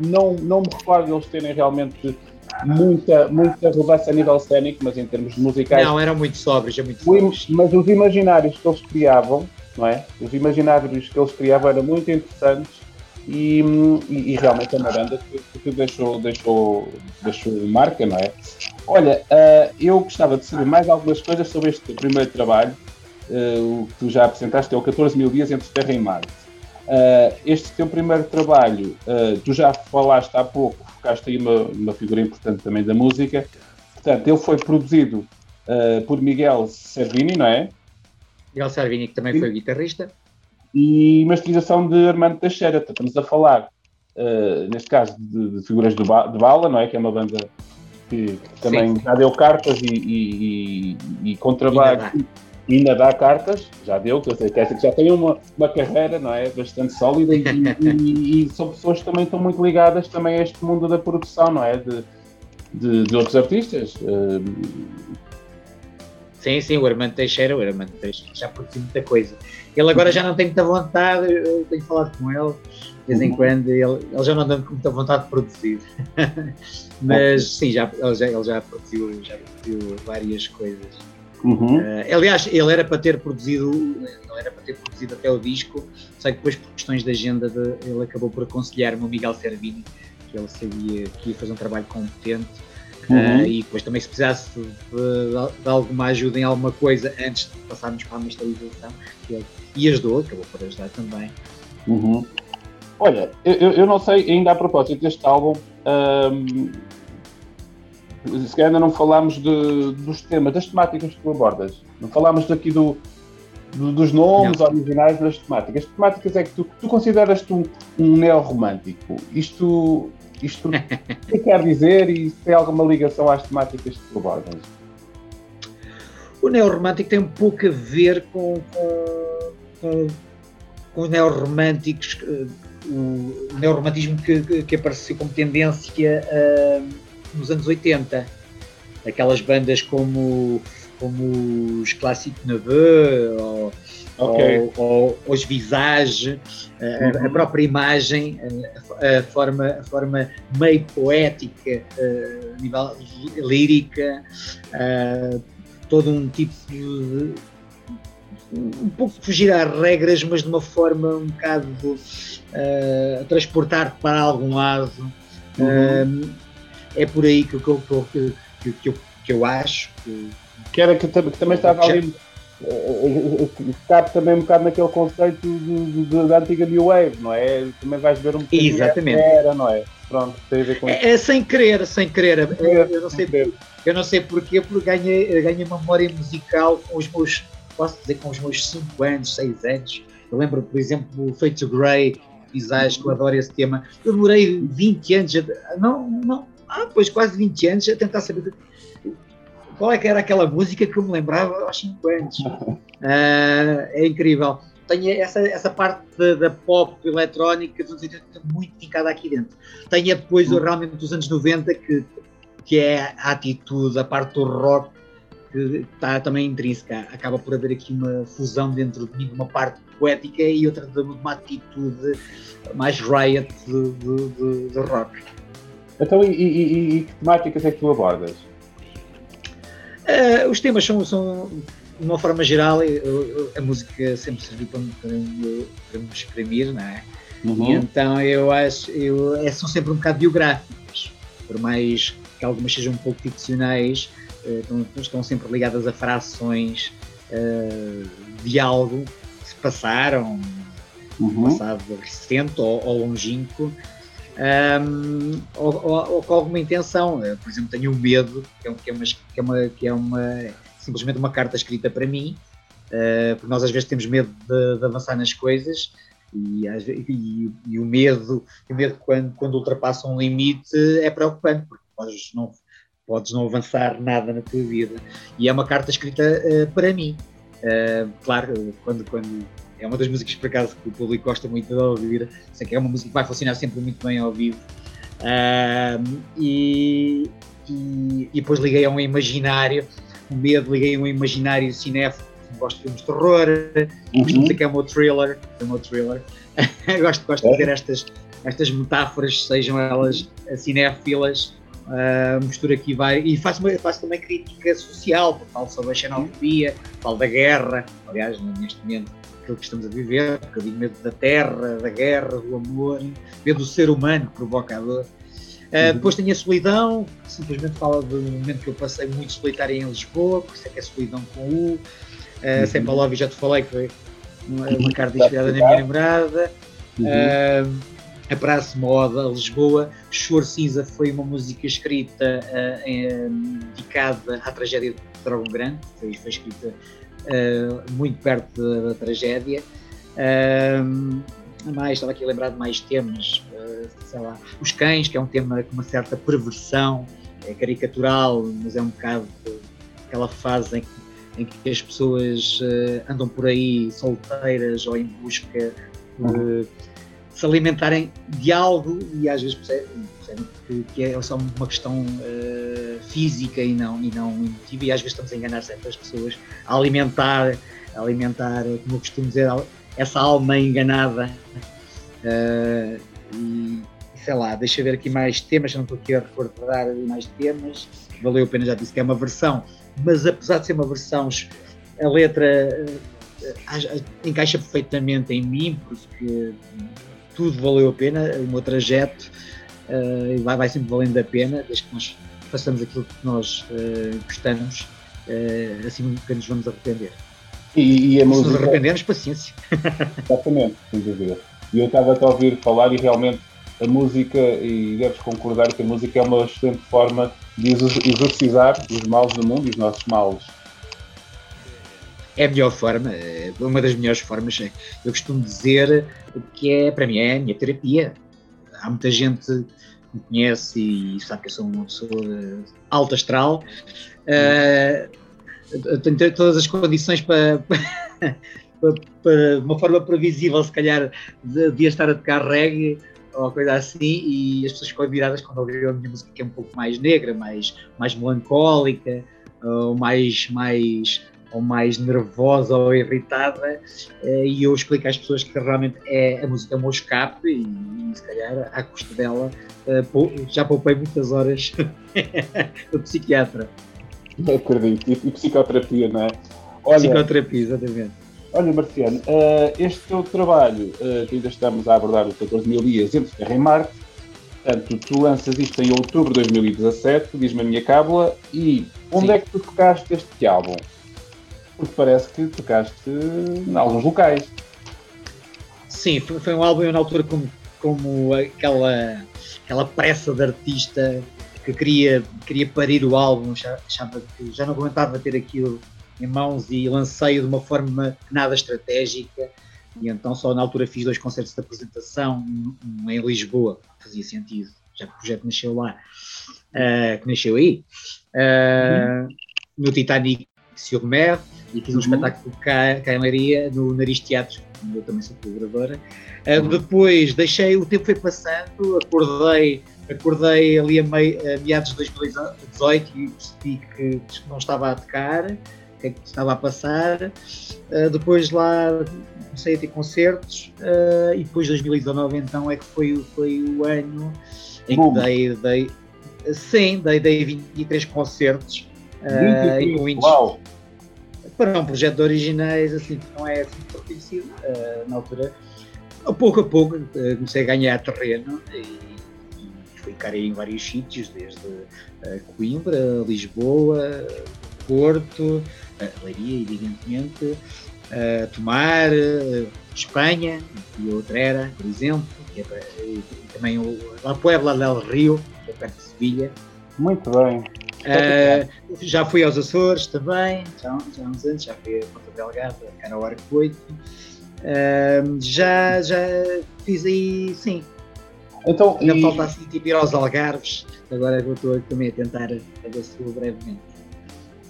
não, não me recordo eles terem realmente muita, muita relevância a nível cénico, mas em termos musicais. Não, eram muito sóbrios, é muito sóbrios. Mas os imaginários que eles criavam, não é? Os imaginários que eles criavam eram muito interessantes e, e, e realmente é uma banda que, que, deixou, deixou, deixou marca, não é? Olha, uh, eu gostava de saber mais algumas coisas sobre este primeiro trabalho, uh, o que tu já apresentaste, é o 14 mil dias entre Terra e Marte. Uh, este teu primeiro trabalho, tu já falaste há pouco focaste aí uma, uma figura importante também da música. Portanto, ele foi produzido uh, por Miguel Servini, não é? Miguel Servini, que também Sim. foi guitarrista. E masterização de Armando Teixeira. Estamos a falar, uh, neste caso, de, de figuras de, ba de, Bala, não é? Que é uma banda que, que também Sim. já deu cartas e, e, e, e com trabalho ainda dá cartas, já deu, que eu sei que já tem uma, uma carreira, não é? Bastante sólida e, e, e, são pessoas que também estão muito ligadas também a este mundo da produção, não é? De, de, de outros artistas. Sim, sim, o Armando Teixeira, o Armando Teixeira já produziu muita coisa. Ele agora já não tem muita vontade, eu tenho falado com ele, de vez em uhum. quando, ele, ele já não tem muita vontade de produzir. Mas sim, já, ele, já, ele já, produziu, já produziu várias coisas. Uhum. Uh, aliás, ele era para ter produzido, ele era para ter produzido até o disco, só que depois por questões de agenda de, ele acabou por aconselhar-me o Miguel Servini, que ele sabia que ia fazer um trabalho competente uhum. uh, e depois também se precisasse de, de, de, alguma ajuda em alguma coisa antes de passarmos para a masterização, ele e ajudou, acabou por ajudar também. Uhum. Olha, eu, eu não sei, ainda a propósito deste álbum, se calhar ainda não falámos de, dos temas, das temáticas que tu abordas. Não falámos daqui do, do, dos nomes não. originais das temáticas. As temáticas é que tu, tu consideras-te um, um neo-romântico. Isto, isto o que quer dizer e se tem alguma ligação às temáticas que tu abordas? O neo-romântico tem um pouco a ver com, com, com, com os neo-românticos, eh, o neo-romantismo que, que apareceu como tendência. Uh, nos anos 80. Aquelas bandas como, como os Classic Neveu ou, okay. ou, ou, os Visage, a, a, uhum. própria imagem, a, a, forma, a forma meio poética, a nível lírica, todo um tipo de um pouco fugir às regras, mas de uma forma um bocado uh, transportar para algum lado. Uhum. Uh, é por aí que, que, que, que, que, eu, que eu acho que. Que, era, que, que também estava ali. Cabe também um bocado naquele conceito de, de, da antiga New Wave, não é? Também vais ver um bocadinho Exatamente. era, não é? Pronto, tem a ver com isso. É, é sem querer, sem querer. É, eu, não sei, eu não sei porquê, porque ganhei, ganhei memória musical com os meus, posso dizer, com os meus 5 anos, 6 anos. Eu lembro, por exemplo, o Fate to Grey, Visage, que eu adoro esse tema. Eu demorei 20 anos, não, não, ah, pois quase 20 anos a tentar saber qual é que era aquela música que eu me lembrava aos 5 anos. Uh, é incrível. Tenho essa, essa parte da, da pop eletrónica dos anos 80 muito ficada aqui dentro. Tenho depois hum. realmente dos anos 90 que, que é a atitude, a parte do rock que está também intrínseca. Acaba por haver aqui uma fusão dentro de mim, uma parte poética e outra de uma atitude mais riot do rock. Então, e, e, e, que temáticas é que tu abordas? Uh, os temas são, são, de uma forma geral, eu, a música sempre serviu para, para, para me exprimir, não é? Uhum. Então eu acho, eu, é, são sempre um bocado biográficas, por mais que algumas sejam um pouco ficcionais, uh, estão, estão, sempre ligadas a frações uh, de algo que se passaram, uhum. passado recente ou, ou longínquo, um, ou, ou, ou, com alguma intenção. Eu, por exemplo, tenho o medo, que é, que é, uma, que é, uma, que é uma, simplesmente uma carta escrita para mim, uh, porque nós às vezes temos medo de, de avançar nas coisas e, e, e, o medo, o medo quando, quando ultrapassa um limite é preocupante, porque podes não, podes não avançar nada na tua vida. E é uma carta escrita uh, para mim. Uh, claro, quando, quando é uma das músicas, por acaso, que o público gosta muito de ouvir. Sei que é uma música que vai funcionar sempre muito bem ao vivo. Uh, e, e, e, depois liguei a um imaginário, o medo, liguei a um imaginário cinéfilo. Gosto de filmes de terror, uhum. costumo dizer que é o meu thriller. É o meu thriller. gosto, gosto é. de fazer estas, estas metáforas, sejam elas cinéfilas, Uh, mistura aqui vai e faço, faço também crítica social, falo sobre a xenofobia, falo da guerra, aliás, neste momento aquilo que estamos a viver, um bocadinho medo da terra, da guerra, do amor, medo do ser humano que provoca a dor. Uh, depois tem a solidão, que simplesmente fala do momento que eu passei muito solitário em Lisboa, por isso é que é solidão com U. Uh, uhum. Sem Palove já te falei que foi uma, uma carta inspirada na minha namorada. Uhum. Uh, a Praça Moda, Lisboa. Choro Cinza foi uma música escrita uh, em, dedicada à tragédia de Dragão Grande, foi, foi escrita muito perto da, da tragédia. Mais, estava aqui a lembrar de mais temas, uh, sei lá, Os Cães, que é um tema com uma certa perversão, é caricatural, mas é um bocado aquela fase em que, em que as pessoas andam por aí solteiras ou em busca de se alimentarem de algo e às vezes percebem, percebem que, que, é só uma questão uh, física e não, e não emotiva e às vezes estamos a enganar certas pessoas a alimentar, a alimentar, como eu costumo dizer, essa alma enganada. Uh, e sei lá, deixa eu ver aqui mais temas, não estou aqui a recordar mais temas, valeu a pena, já disse que é uma versão, mas apesar de ser uma versão, a letra uh, encaixa perfeitamente em mim, porque tudo valeu a pena, o meu trajeto uh, vai, vai sempre valendo a pena, desde que nós façamos aquilo que nós uh, gostamos, uh, assim nunca nos vamos arrepender. E, e a música... Se nos arrependermos, paciência. Exatamente, sem dúvida. E eu estava a ouvir falar e realmente a música, e deves concordar que a música é uma excelente forma de exorcizar os males do mundo e os nossos males é a melhor forma, é uma das melhores formas. Eu costumo dizer que é, para mim, é a minha terapia. Há muita gente que me conhece e sabe que eu sou uma pessoa alta astral. Uh, tenho todas as condições para, para, uma forma previsível, se calhar, de, de estar a tocar reggae ou coisa assim, e as pessoas ficam viradas quando ouvem a minha música que é um pouco mais negra, mais, mais melancólica, ou mais, mais ou mais nervosa ou irritada eh, e eu explico às pessoas que realmente é, a música é o meu escape e, e se calhar à custa dela eh, já poupei muitas horas do psiquiatra. Acredito, e, psicoterapia, não é? Olha, psicoterapia, exatamente. Olha, Marciano, uh, este teu trabalho, que ainda estamos a abordar os 14 mil dias entre Terra e Marte, portanto, tu lanças isto em outubro de 2017, diz-me a minha cábula, e onde Sim. é que tu tocaste este álbum? Porque parece que tocaste em alguns locais. Sim, foi, foi um álbum na altura como, como aquela, aquela pressa de artista que queria, queria parir o álbum, achava que já não aguentava ter aquilo em mãos e lancei-o de uma forma nada estratégica. E então só na altura fiz dois concertos de apresentação, um em Lisboa, fazia sentido, já que o projeto nasceu lá, uh, que nasceu aí, uh, no Titanic sur Mer, e fiz um uhum. espetáculo cá, cá em Maria, no Nariz Teatro, onde eu também sou colaboradora. Uh, uhum. Depois deixei, o tempo foi passando, acordei, acordei ali a, mei, a meados de 2018 e percebi que não estava a tocar o que é que estava a passar. Uh, depois lá comecei a ter concertos uh, e depois 2019 então é que foi, foi o ano em Bom. que dei, dei sim, dei, dei 23 concertos uh, e com Uau. Para um projeto de originais assim que não é assim conhecido uh, na altura a pouco a pouco comecei a ganhar terreno e, e fui cara em vários sítios desde Coimbra, Lisboa Porto, Leiria, evidentemente, uh, Tomar, uh, Espanha, e outra era, por exemplo, que é, e, também o La Puebla del Rio, que é perto de Sevilha. Muito bem. Uh, já fui aos Açores também, já, já há uns anos, já fui a Ponta Delgada, Cara Arco 8. Uh, já, já fiz aí, sim. Então, Ainda e... falta assim, tipo ir aos Algarves, agora eu estou também a tentar a ver se vou brevemente.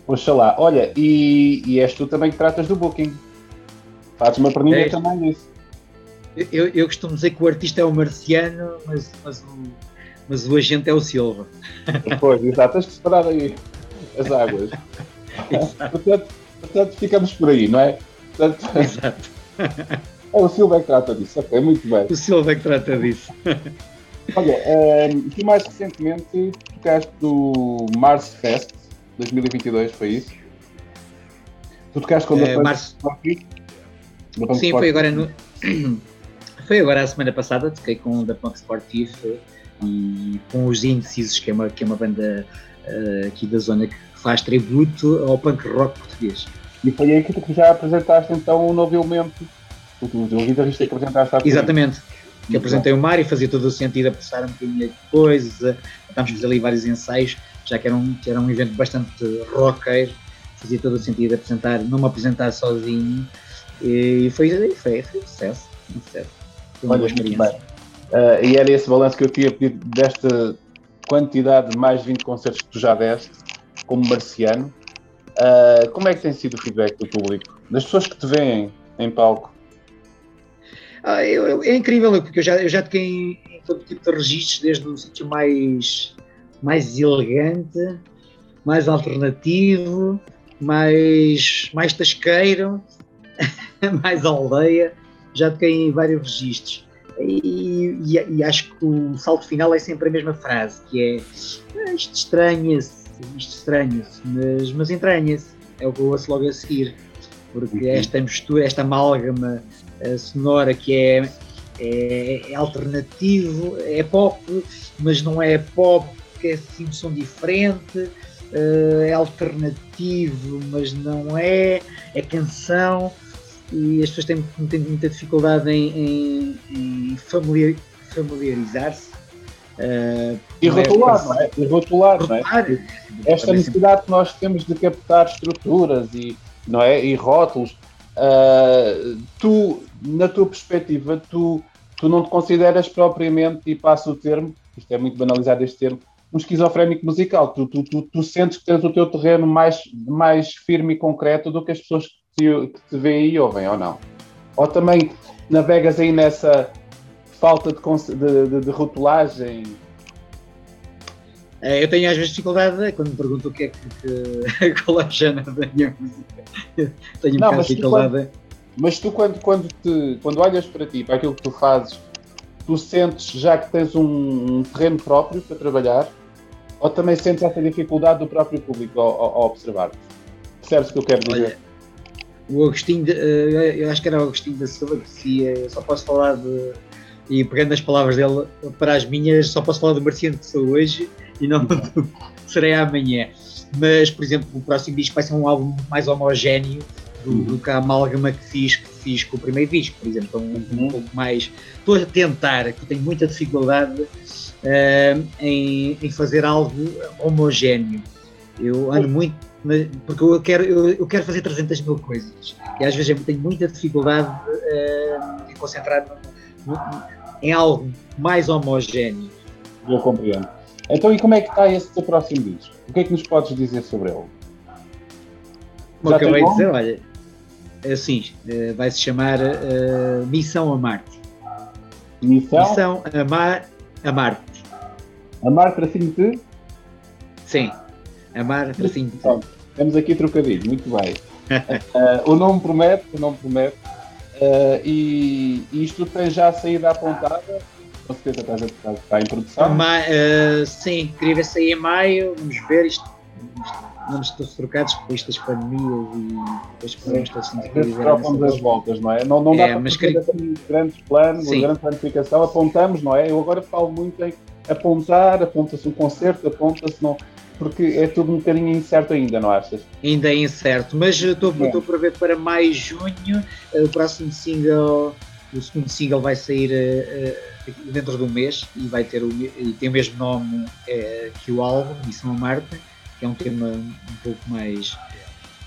Oxalá. Olha, e, e és tu também que tratas do booking. Fazes uma perninha é. também nisso. Eu, eu, costumo dizer que o artista é o marciano, mas, mas, o, mas o agente é o Silva. Pois, exato, tens que separar aí as águas. portanto, portanto, ficamos por aí, não é? Portanto, exato. É o Silva que trata disso, ok, muito bem. O Silva que trata disso. Olha, um, ehm, tu mais recentemente tocaste do Mars Fest, 2022, foi isso? Tu tocaste com o uh, março... Sim, foi agora no... foi agora a semana passada, toquei com o da Punk Sportif e com os Indecisos, que é uma, que é uma banda uh, aqui da zona que faz tributo ao punk rock português. E foi aí que tu já apresentaste então um novo elemento, o, o guitarrista que apresentaste há Exatamente, que apresentei o Mário, fazia todo o sentido apostar um bocadinho depois, estávamos a fazer ali vários ensaios já que era um, que era um evento bastante rocker, fazia todo o sentido apresentar, não me apresentar sozinho, e foi, foi, foi um sucesso, um sucesso. Foi uma Olha, boa experiência. Uh, e era esse balanço que eu tinha pedido desta quantidade de mais de 20 concertos que tu já deste, como marciano. Uh, como é que tem sido o feedback do público? Das pessoas que te veem em palco? Ah, eu, eu, é incrível, porque eu já, eu já toquei em, em todo tipo de registros, desde o sítio mais mais elegante, mais alternativo, mais, mais tasqueiro, mais aldeia. Já toquei em vários registros. E, e, e, acho que o salto final é sempre a mesma frase, que é ah, isto estranha-se, isto estranha-se, mas, mas entranha-se, é o que eu ouço logo a seguir, porque uhum. esta mistura, esta amálgama uh, sonora que é, é, é alternativo, é pop, mas não é pop porque é assim um som diferente, uh, é alternativo, mas não é, é canção, e as pessoas têm, têm muita dificuldade em, em, em familiar, familiarizar-se. Uh, e rotular, não é? E rotular, não é? Esta necessidade que nós temos de captar estruturas e, não é? e rótulos. Uh, tu, na tua perspectiva, tu, tu não te consideras propriamente, e passo o termo, isto é muito banalizado este termo, um esquizofrénico musical. Tu, tu, tu, tu, sentes que tens o teu terreno mais, mais firme e concreto do que as pessoas que te, que te veem e ouvem, ou não? Ou também navegas aí nessa falta de, de, de, de rotulagem? É, eu tenho às vezes dificuldade quando me perguntam o que é que, que qual é o género da minha música. tenho um bocado de dificuldade. Quando, mas tu quando, quando, te, quando olhas para ti, para aquilo que tu fazes, tu sentes já que tens um, um terreno próprio para trabalhar ou também sentes essa dificuldade do próprio público ao, ao observar? Percebes o que eu quero dizer? Olha, o Agostinho, de, eh, eu acho que era o Agostinho da Silva que dizia, eu só posso falar de, e pegando as palavras dele para as minhas, só posso falar do Marciano que sou hoje e não do serei amanhã. Mas, por exemplo, o próximo disco vai ser um álbum mais homogéneo do, do que a amálgama que fiz, que fiz com o primeiro disco, por exemplo. Então, um, um pouco mais. Estou a tentar, que tenho muita dificuldade uh, em, em, fazer algo homogéneo. Eu ando muito, mas, porque eu quero, eu, eu, quero fazer 300 mil coisas e às vezes eu tenho muita dificuldade uh, em concentrar no, no, em algo mais homogéneo. Eu compreendo. Então, e como é que está esse teu próximo disco? O que é que nos podes dizer sobre ele? Como acabei de dizer, olha, assim, vai se chamar uh, Missão a Marte. Missão? Missão a, Mar a Marte. A Marte tracinho de? Sim. Amar tracinho de. Temos aqui trocadilho, muito bem. uh, o nome promete, o nome promete. Uh, e, isto tem já a saída apontada? Com certeza estás a está em produção? Ma, uh, sim, queria sair em maio, vamos ver isto. Vamos todos trocados com estas pandemias e as problemas todos assim. Trocamos as voltas, não é? Não, não dá é, para mas fazer queria... grandes planos, sim. grande planificação, apontamos, não é? Eu agora falo muito em apontar, aponta-se um concerto, aponta-se, não porque é tudo um bocadinho incerto ainda, não achas? Ainda é incerto, mas estou para ver para mais junho, eh, o próximo single, o segundo single vai sair uh, dentro de um mês e vai ter o, e tem o mesmo nome uh, que o álbum, Missão a Marta, que é um tema um pouco mais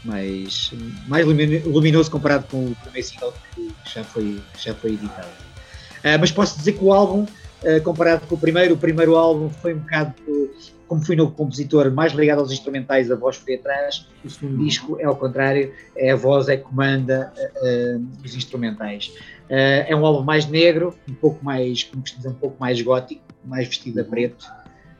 mais, mais luminoso comparado com o primeiro single que já foi, já foi editado. Uh, mas posso dizer que o álbum, comparado com o primeiro, o primeiro álbum foi um bocado como fui no compositor mais ligado aos instrumentais, a voz foi atrás, o segundo uhum. disco é ao contrário, é a voz é que comanda uh, os instrumentais. Uh, é um álbum mais negro, um pouco mais, como dizer, um pouco mais gótico, mais vestido a preto,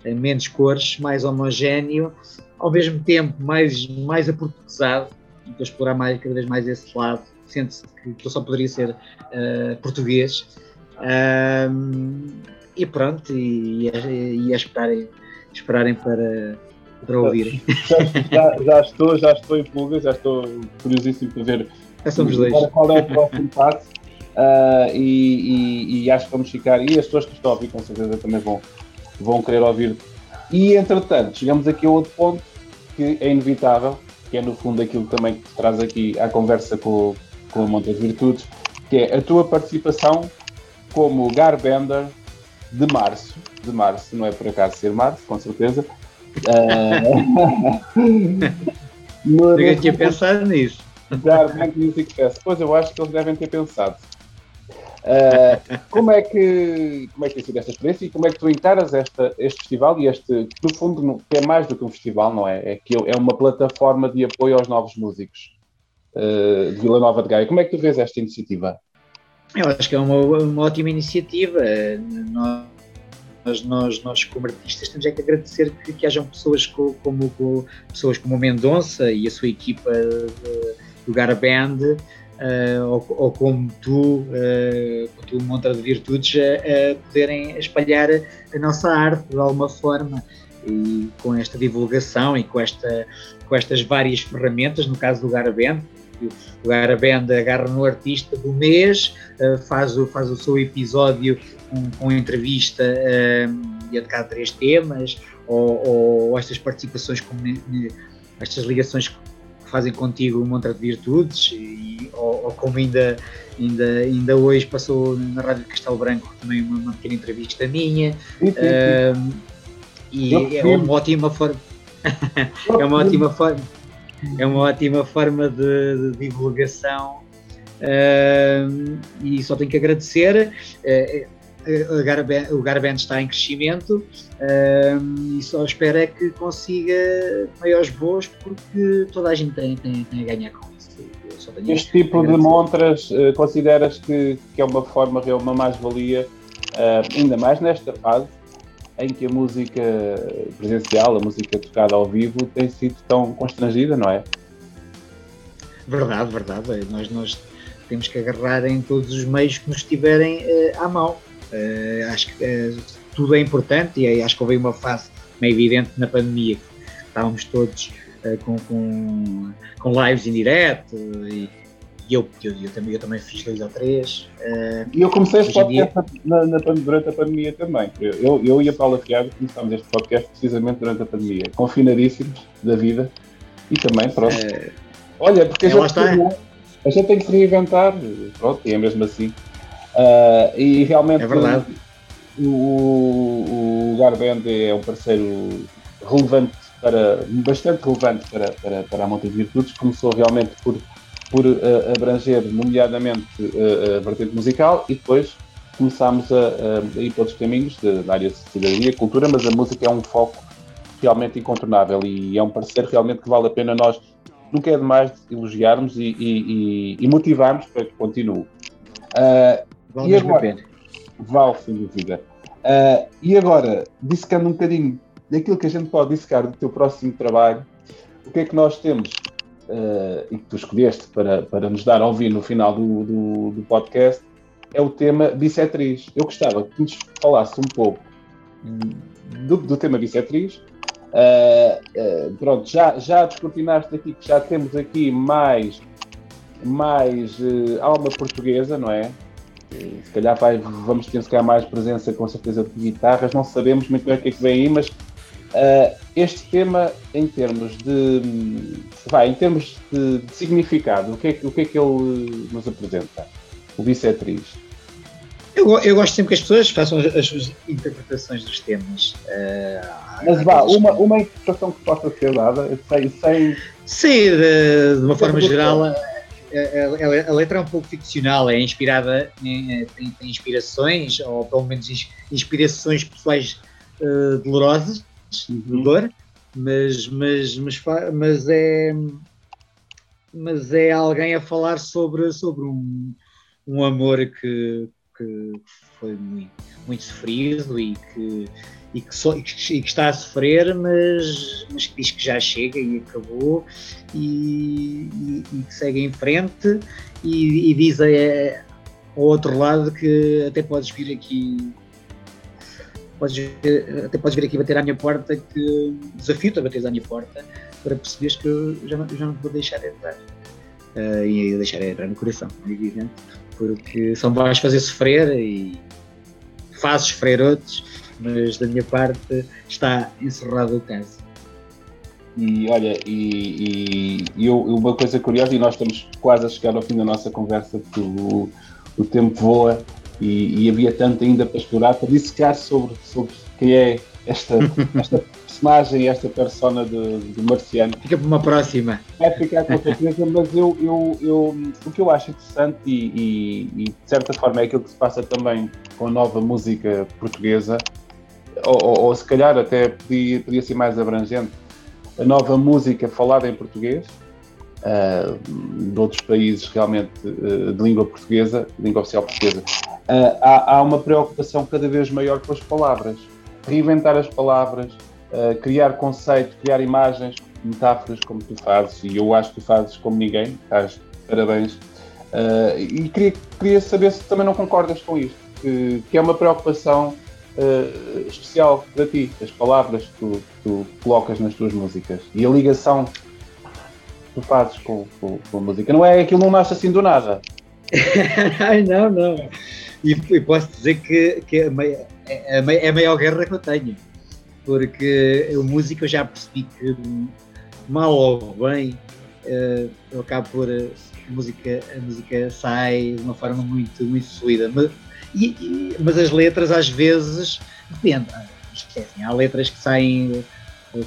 uh, menos cores, mais homogéneo, ao mesmo tempo mais, mais aportuguesado, para explorar mais, cada vez mais esse lado, sente-se que eu só poderia ser português. e pronto, e, e, e a esperar esperarem para, para ouvirem. Já, já, estou, já estou em pulga, já estou curiosíssimo para ver qual é o próximo passo. Uh, e, e, e, acho que vamos ficar, e as pessoas que estão a ouvir com certeza também vão, vão querer ouvir. E entretanto, chegamos aqui a outro ponto que é inevitável, que é no fundo aquilo também que traz aqui à conversa com, com a Monte das Virtudes, que é a tua participação como Garbender de março de março, não é por acaso ser março, com certeza. Uh... Ninguém tinha pensado nisso. Bank Music Fest. Pois eu acho que eles devem ter pensado. Uh, como, é que, como é que tem sido esta experiência e como é que tu encaras esta, este festival e este, no fundo, que é mais do que um festival, não é? É que é uma plataforma de apoio aos novos músicos uh, de Vila Nova de Gaia. Como é que tu vês esta iniciativa? Eu acho que é uma, uma ótima iniciativa. Nós nós, nós, nós como artistas temos é que agradecer que, que hajam pessoas como, pessoas como o Mendonça e a sua equipa do Garaband uh, ou, ou, como tu, uh, com tu Montra de Virtudes, a, a poderem espalhar a nossa arte de alguma forma. E com esta divulgação e com, esta, com estas várias ferramentas, no caso do Garaband, o Garaband agarra no artista do mês, uh, faz, o, faz o seu episódio com, com entrevista um, e a cada três temas, ou, ou, estas participações, como estas ligações que fazem contigo um monte de virtudes, e, ou, ou, como ainda, ainda, ainda hoje passou na Rádio Castelo Branco também uma, uma pequena entrevista minha. Um, e é uma ótima forma. é uma ótima forma. É uma ótima forma de, de divulgação uh, e só tenho que agradecer. Uh, o Garaband está em crescimento um, e só espero é que consiga maiores voos porque toda a gente tem, tem, tem a ganhar com isso. Este tipo de montras uh, consideras que, que, é uma forma, uma mais-valia, uh, ainda mais nesta fase em que a música presencial, a música tocada ao vivo, tem sido tão constrangida, não é? Verdade, verdade. Nós, nós temos que agarrar em todos os meios que nos estiverem uh, à mão. Uh, acho que uh, tudo é importante e acho que houve uma fase meio evidente na pandemia estávamos todos com, com, com, lives em direto e, e eu, eu, eu, também, eu também fiz dois ou três. e eu comecei este podcast dia... na, na, durante a pandemia também. Eu, eu e a Paula Fiado começámos este podcast precisamente durante a pandemia, confinadíssimos da vida e também, pronto. Olha, porque a gente, a gente tem que se reinventar, pronto, e é mesmo assim. Uh, e realmente é verdade. o, o Garband é um parceiro relevante para, bastante relevante para, para, para a Monta de Virtudes. Começou realmente por, por uh, abranger, nomeadamente, uh, a vertente musical e depois começámos a, a, a ir para outros caminhos da área de cidadania e cultura, mas a música é um foco realmente incontornável e é um parecer realmente que vale a pena nós nunca é demais elogiarmos e, e, e, motivarmos para que continue. Uh, vale e agora, pena. Vale, sem dúvida. Uh, e agora, dissecando um bocadinho daquilo que a gente pode dissecar do teu próximo trabalho, o que é que nós temos uh, e que tu escolheste para, para nos dar a ouvir no final do, do, do podcast é o tema bissetriz. Eu gostava que nos falasse um pouco do, do tema bissetriz. Uh, uh, pronto, já, já descortinaste aqui que já temos aqui mais, mais alma portuguesa, não é? Se calhar vai, vamos ter se calhar mais presença com certeza de guitarras, não sabemos muito bem o que é que vem aí, mas este tema em termos de vai, em termos de, de significado, o que, é, o que é que ele nos apresenta? O bissetriz? Eu, eu gosto sempre que as pessoas façam as, as suas interpretações dos temas. Uh, Mas vá, uma, uma interpretação que possa ser dada, sem. sem... Sim, de, de uma forma geral, a, a, a, letra é um pouco ficcional, é inspirada, em, tem, tem inspirações, ou pelo menos inspirações pessoais uh, dolorosas, uhum. dor, mas, mas, mas, mas, é. Mas é alguém a falar sobre, sobre um, um amor que, que foi muito, muito sofrido e que, e que, so, e que, está a sofrer, mas, mas que diz que já chega e acabou e, e, e que segue em frente e, diz é, ao outro lado que até podes vir aqui podes, até podes vir aqui bater à minha porta que desafio-te a bater à minha porta para perceberes que eu já não, já não vou deixar entrar uh, e deixar entrar no coração, é evidente porque são vais fazer sofrer e fazes sofrer outros, mas da minha parte está encerrado o caso. E olha, e, e, eu, uma coisa curiosa, e nós estamos quase a chegar ao fim da nossa conversa, porque o, o tempo voa e, e, havia tanto ainda para explorar, para dissecar sobre, sobre quem é esta, esta personagem, esta persona de, de Marciano. Fica para uma próxima. Vai ficar com certeza, mas eu, eu, eu, o que eu acho interessante e, e, e, de certa forma é aquilo que se passa também com a nova música portuguesa, ou, ou, ou se calhar até podia, podia ser mais abrangente, a nova música falada em português, uh, de outros países realmente uh, de língua portuguesa, língua oficial portuguesa, uh, há, há uma preocupação cada vez maior com as palavras. Reinventar as palavras, criar conceitos, criar imagens, metáforas como tu fazes, e eu acho que tu fazes como ninguém, estás parabéns. E queria, queria saber se também não concordas com isto, que, que é uma preocupação uh, especial para ti, as palavras que tu, tu, colocas nas tuas músicas e a ligação tu fazes com, com, com a música. Não é aquilo não nasce assim do nada. não, não. E, e, posso dizer que, que é, a, a, é a maior guerra que eu tenho porque o músico eu já percebi que mal ou bem uh, eu acabo por uh, a música, a música sai de uma forma muito, muito fluida. Mas, e, e, mas as letras às vezes depende. Esquecem, há letras que saem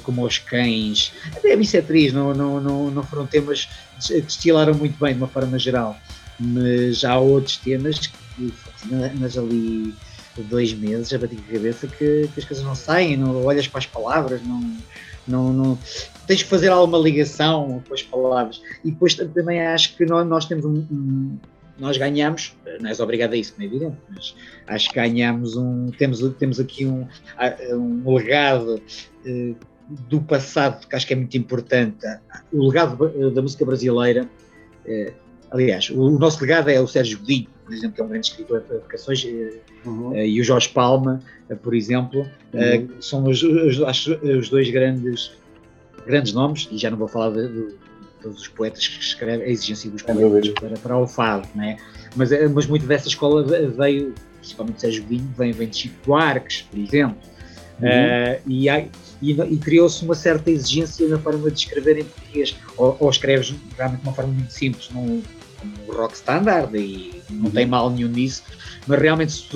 como os cães, até a bissetriz não, não, não, não foram temas que destilaram muito bem de uma forma geral, mas há outros temas que mas ali dois meses a bater a cabeça que, que, as coisas não saem, não olhas para as palavras, não, não, não, tens que fazer alguma ligação com as palavras. E depois também acho que nós, nós temos um, um, nós ganhamos, não és obrigado a isso, não é evidente, mas acho que ganhamos um, temos, temos aqui um, um legado uh, do passado que acho que é muito importante, o legado da música brasileira, uh, aliás, o, o nosso legado é o Sérgio Godinho, por exemplo, que é um grande escritor de canções, eh, uhum. uh, e o Jorge Palma, uh, por exemplo, uhum. uh, são os, os, os, dois grandes, grandes nomes, e já não vou falar de, de, todos os poetas que escrevem, a exigência dos poetas para, para o fado, né? mas, mas muito dessa escola veio, principalmente Sérgio Godinho, vem, vem de Chico Buarques, por exemplo, uhum. e, e, e criou-se uma certa exigência na forma de escrever em português, ou, ou escreves realmente de uma forma muito simples, não um rock standard e não tem mal nenhum nisso, mas realmente se,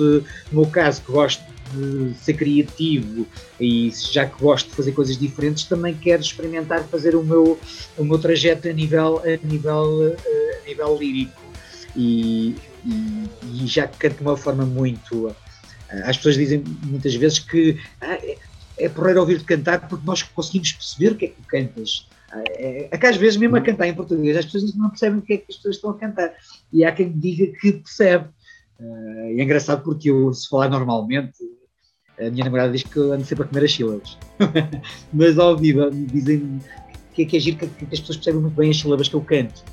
no meu caso que gosto de ser criativo e já que gosto de fazer coisas diferentes, também quero experimentar fazer o meu, o meu trajeto a nível, a nível, a nível lírico. E, e, e já que canto de uma forma muito. As pessoas dizem muitas vezes que ah, é, porreiro ouvir-te cantar porque nós conseguimos perceber o que é que tu cantas. É, é que às vezes, mesmo a cantar em português, as pessoas não percebem o que é que as pessoas estão a cantar. E há quem diga que percebe. Uh, e é engraçado porque eu, se falar normalmente, a minha namorada diz que eu ando sempre a comer as sílabas. Mas ao vivo dizem que é que é giro que, que, as pessoas percebem muito bem as sílabas que eu canto.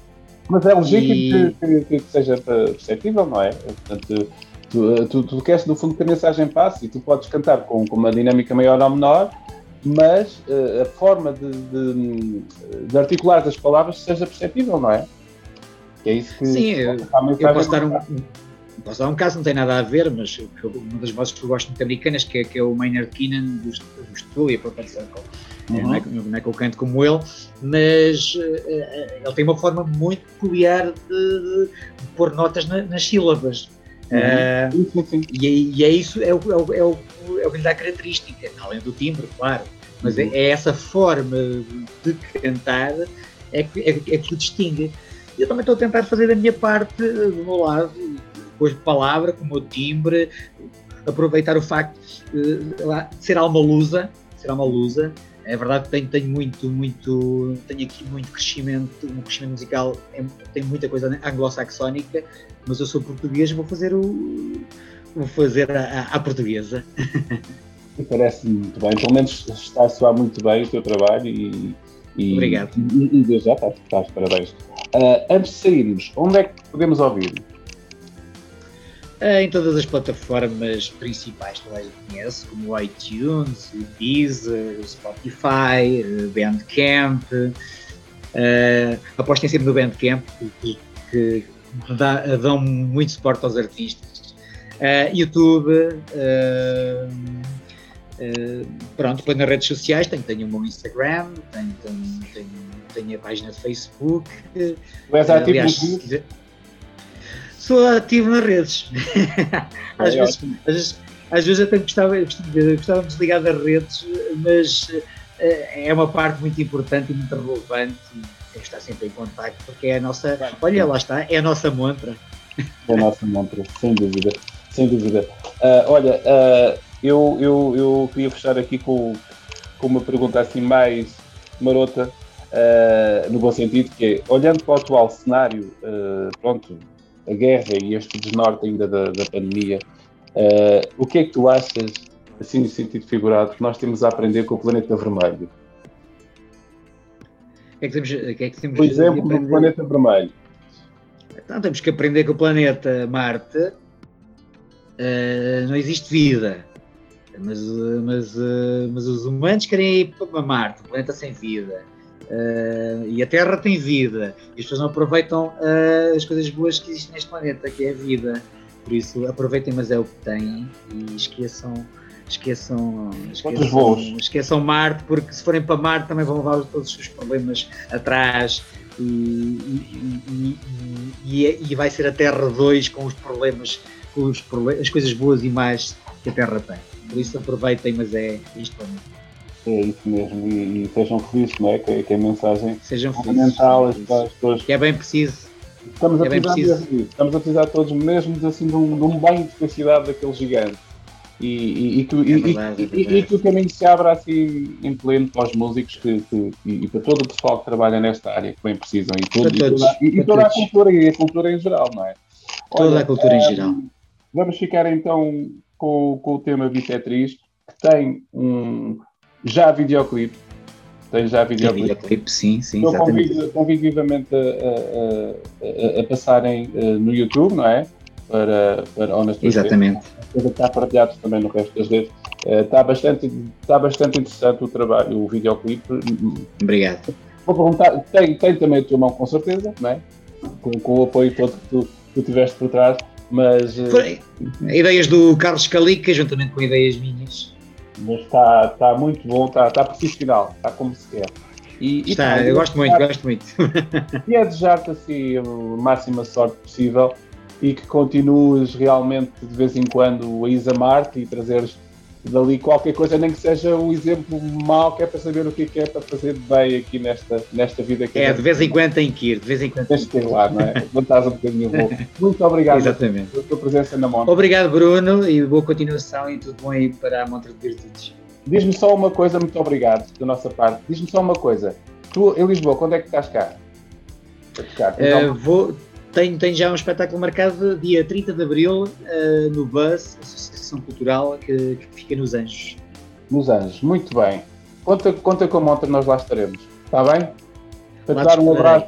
Mas é legítimo e... que, que, que, seja perceptível, não é? Portanto, tu, tu, tu queres, no fundo, que a mensagem passe e tu podes cantar com, com uma dinâmica maior ou menor, mas uh, a forma de, de, de, articular as palavras seja perceptível, não é? Que é isso que Sim, eu, eu posso dar um, posso dar um caso, não tem nada a ver, mas uma das vozes que eu gosto muito americanas, que é, que é o Maynard Keenan dos, dos Tool Purple Circle. Uhum. Não, é, não é que eu canto como ele, mas uh, ele tem uma forma muito peculiar de, de pôr notas na, nas sílabas. Uhum. Uh, sim, sim. E, e, é isso, é o, é, o, é, o, é o que lhe dá característica, além do timbre, claro. Mas é, uhum. é, é, essa forma de cantar é que, é, é que o distingue. Eu também estou a tentar fazer a minha parte do meu lado, depois de palavra, com o meu timbre, aproveitar o facto de, de ser alma lusa, ser alma lusa. É verdade que tenho, tenho muito, muito, tenho aqui muito crescimento, um crescimento musical, é, tem muita coisa anglo-saxónica, mas eu sou português, vou fazer o, vou fazer a, a, a portuguesa. Parece-me muito bem, pelo menos está a soar muito bem o teu trabalho e, e Obrigado. E, e já estás, estás parabéns. Uh, antes de sairmos, onde é que podemos ouvir? Uh, em todas as plataformas principais que eu conhece, como o iTunes, o Deezer, o Spotify, o Bandcamp. Uh, apostem sempre no Bandcamp, que, que dá, dão muito suporte aos artistas. Uh, YouTube, uh, pronto, depois nas redes sociais tenho, tenho o meu Instagram, tenho, tenho, tenho, tenho a página de Facebook. És ativo aliás, Sou ativo nas redes. às, é vezes, às, vezes, às vezes até gostava, gostava de desligar das redes, mas é uma parte muito importante e muito relevante tem que estar sempre em contato, porque é a nossa. Olha, lá está, é a nossa montra. É a nossa montra, sem dúvida. Sem dúvida. Uh, olha, uh, eu, eu, eu queria fechar aqui com, com uma pergunta assim mais marota, uh, no bom sentido, que é, olhando para o atual cenário, pronto, a guerra e este desnorte ainda da, da pandemia, o que é que tu achas, assim no sentido figurado, que nós temos a aprender com o planeta vermelho? que é que temos, que é que temos Por exemplo, no planeta vermelho. Então temos que aprender que o planeta Marte uh, não existe vida. Mas, mas, uh, mas os humanos querem ir para Marte, o planeta sem vida. Uh, e a Terra tem vida. E as pessoas não aproveitam as coisas boas que existem neste planeta, que é a vida. Por isso, aproveitem, mas é o que têm e esqueçam esqueçam, esqueçam, esqueçam Marte, porque se forem para Marte também vão levar todos os seus problemas atrás e, e, e, e vai ser a Terra 2 com os problemas, com os problemas, as coisas boas e más que a Terra tem. Por isso aproveitem, mas é isto É isso mesmo, e, e sejam felizes, não é? Que, que a mensagem sejam fundamental felizes, as pessoas. Que é bem preciso. Estamos a, é precisar, estamos a precisar todos mesmo assim de um, de um banho de felicidade daquele gigante e, e, e, que, é verdade, é e, que o caminho se abra assim em pleno para os músicos que, que, e, para todo o pessoal que trabalha nesta área que bem precisam e, tudo, todos, toda, e, toda a cultura e a cultura em geral, não é? Toda Olha, a cultura em geral. Vamos ficar então com, com o tema Bitetriz, que tem um já videoclipe. Tem já videoclipe. videoclipe sim, sim. Eu convido, convido vivamente a, a, a, a passarem uh, no YouTube, não é? Para, para, nas Exatamente. Redes está partilhado também no resto das redes. Está, bastante, está bastante interessante o trabalho, o videoclipe. Obrigado. Vou perguntar, tem, tem também a tua mão, com certeza, não é? com, com o apoio todo que tu, tu tiveste por trás, mas... Uh, Foi, ideias do Carlos Calica, juntamente com ideias minhas. Mas está, está muito bom, está, está profissional, está como se quer. E, está, e, eu gosto muito, gosto muito. E é desejar-te assim a máxima sorte possível e que continues realmente de vez em quando a ir a Marte e trazeres dali qualquer coisa, nem que seja um exemplo mau, que é para saber o que é que é para fazer bem aqui nesta, nesta vida que É, de vez em quando tem que ir, de vez em quando. Tens que ir lá, não é? Vantagem um bocadinho bom. Muito obrigado Exatamente. pela tua presença na Montra. Obrigado, Bruno, e boa continuação e tudo bom aí para a Montra de Virtudes. Diz-me só uma coisa, muito obrigado da nossa parte. Diz-me só uma coisa. Tu, em Lisboa, quando é que estás cá? Tocar? Tens Eh, algum- vou, tenho, tenho já um espetáculo marcado dia 30 de Abril eh, no BUS, Associação Cultural, que, que fica nos Anjos. Nos Anjos, muito bem. Conta, conta com a montra, nós lá estaremos. Está bem? Para Lá te dar um abraço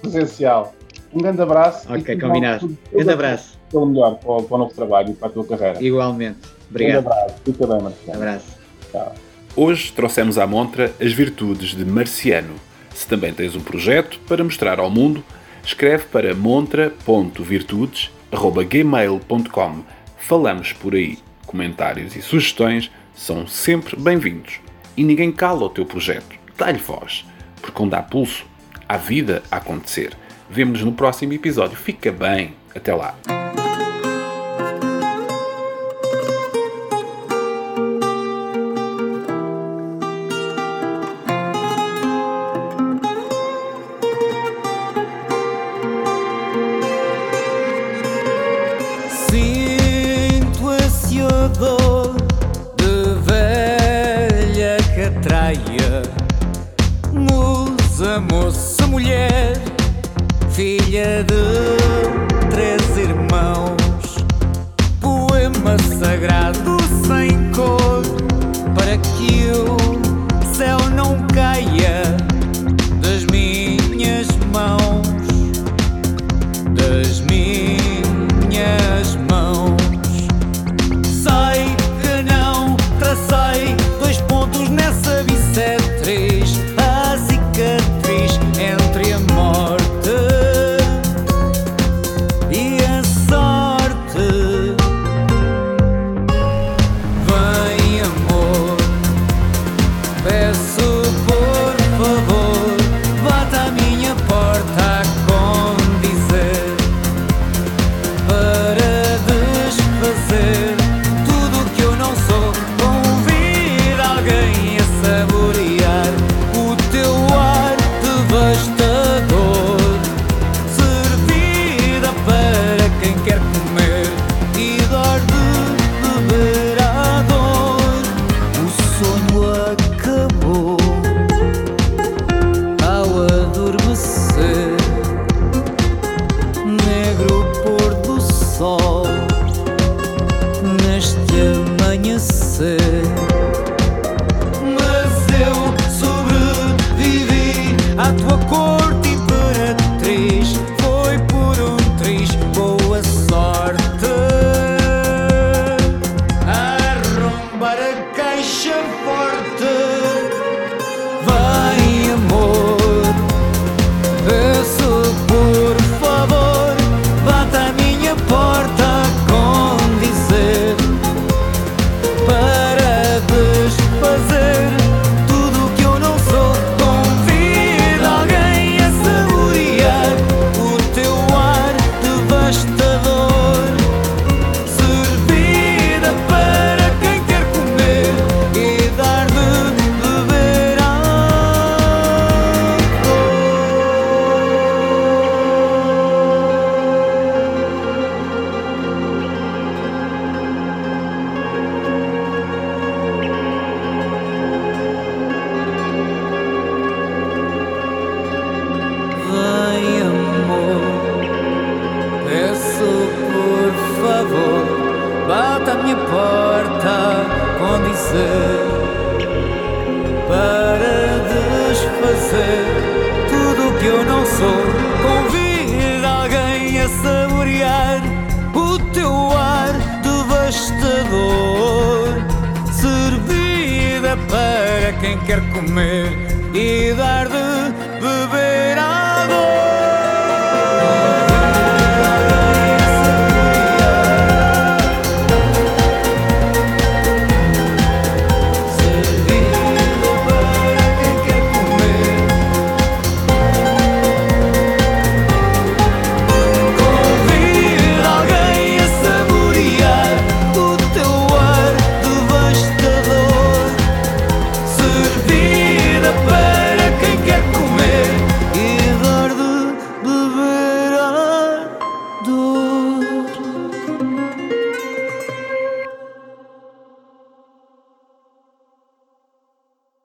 presencial. Um grande abraço. Ok, e tudo combinado. tudo- Grande abraço, Tudo melhor para o, para o novo trabalho e para a tua carreira. igualmente. Um Obrigado. abraço. Fica bem, Marcelo. Abraço. Tchau. Hoje trouxemos à montra as virtudes de Marciano. Se também tens um projeto para mostrar ao mundo, escreve para montra.virtudes.gmail.com. Falamos por aí. Comentários e sugestões são sempre bem-vindos. E ninguém cala o teu projeto. Dá-lhe voz. Porque onde há pulso, há vida a acontecer. Vemo-nos no próximo episódio. Fica bem. Até lá. Musa, moça, mulher Filha de três irmãos. Poema sagrado sem cor Para que o céu não caia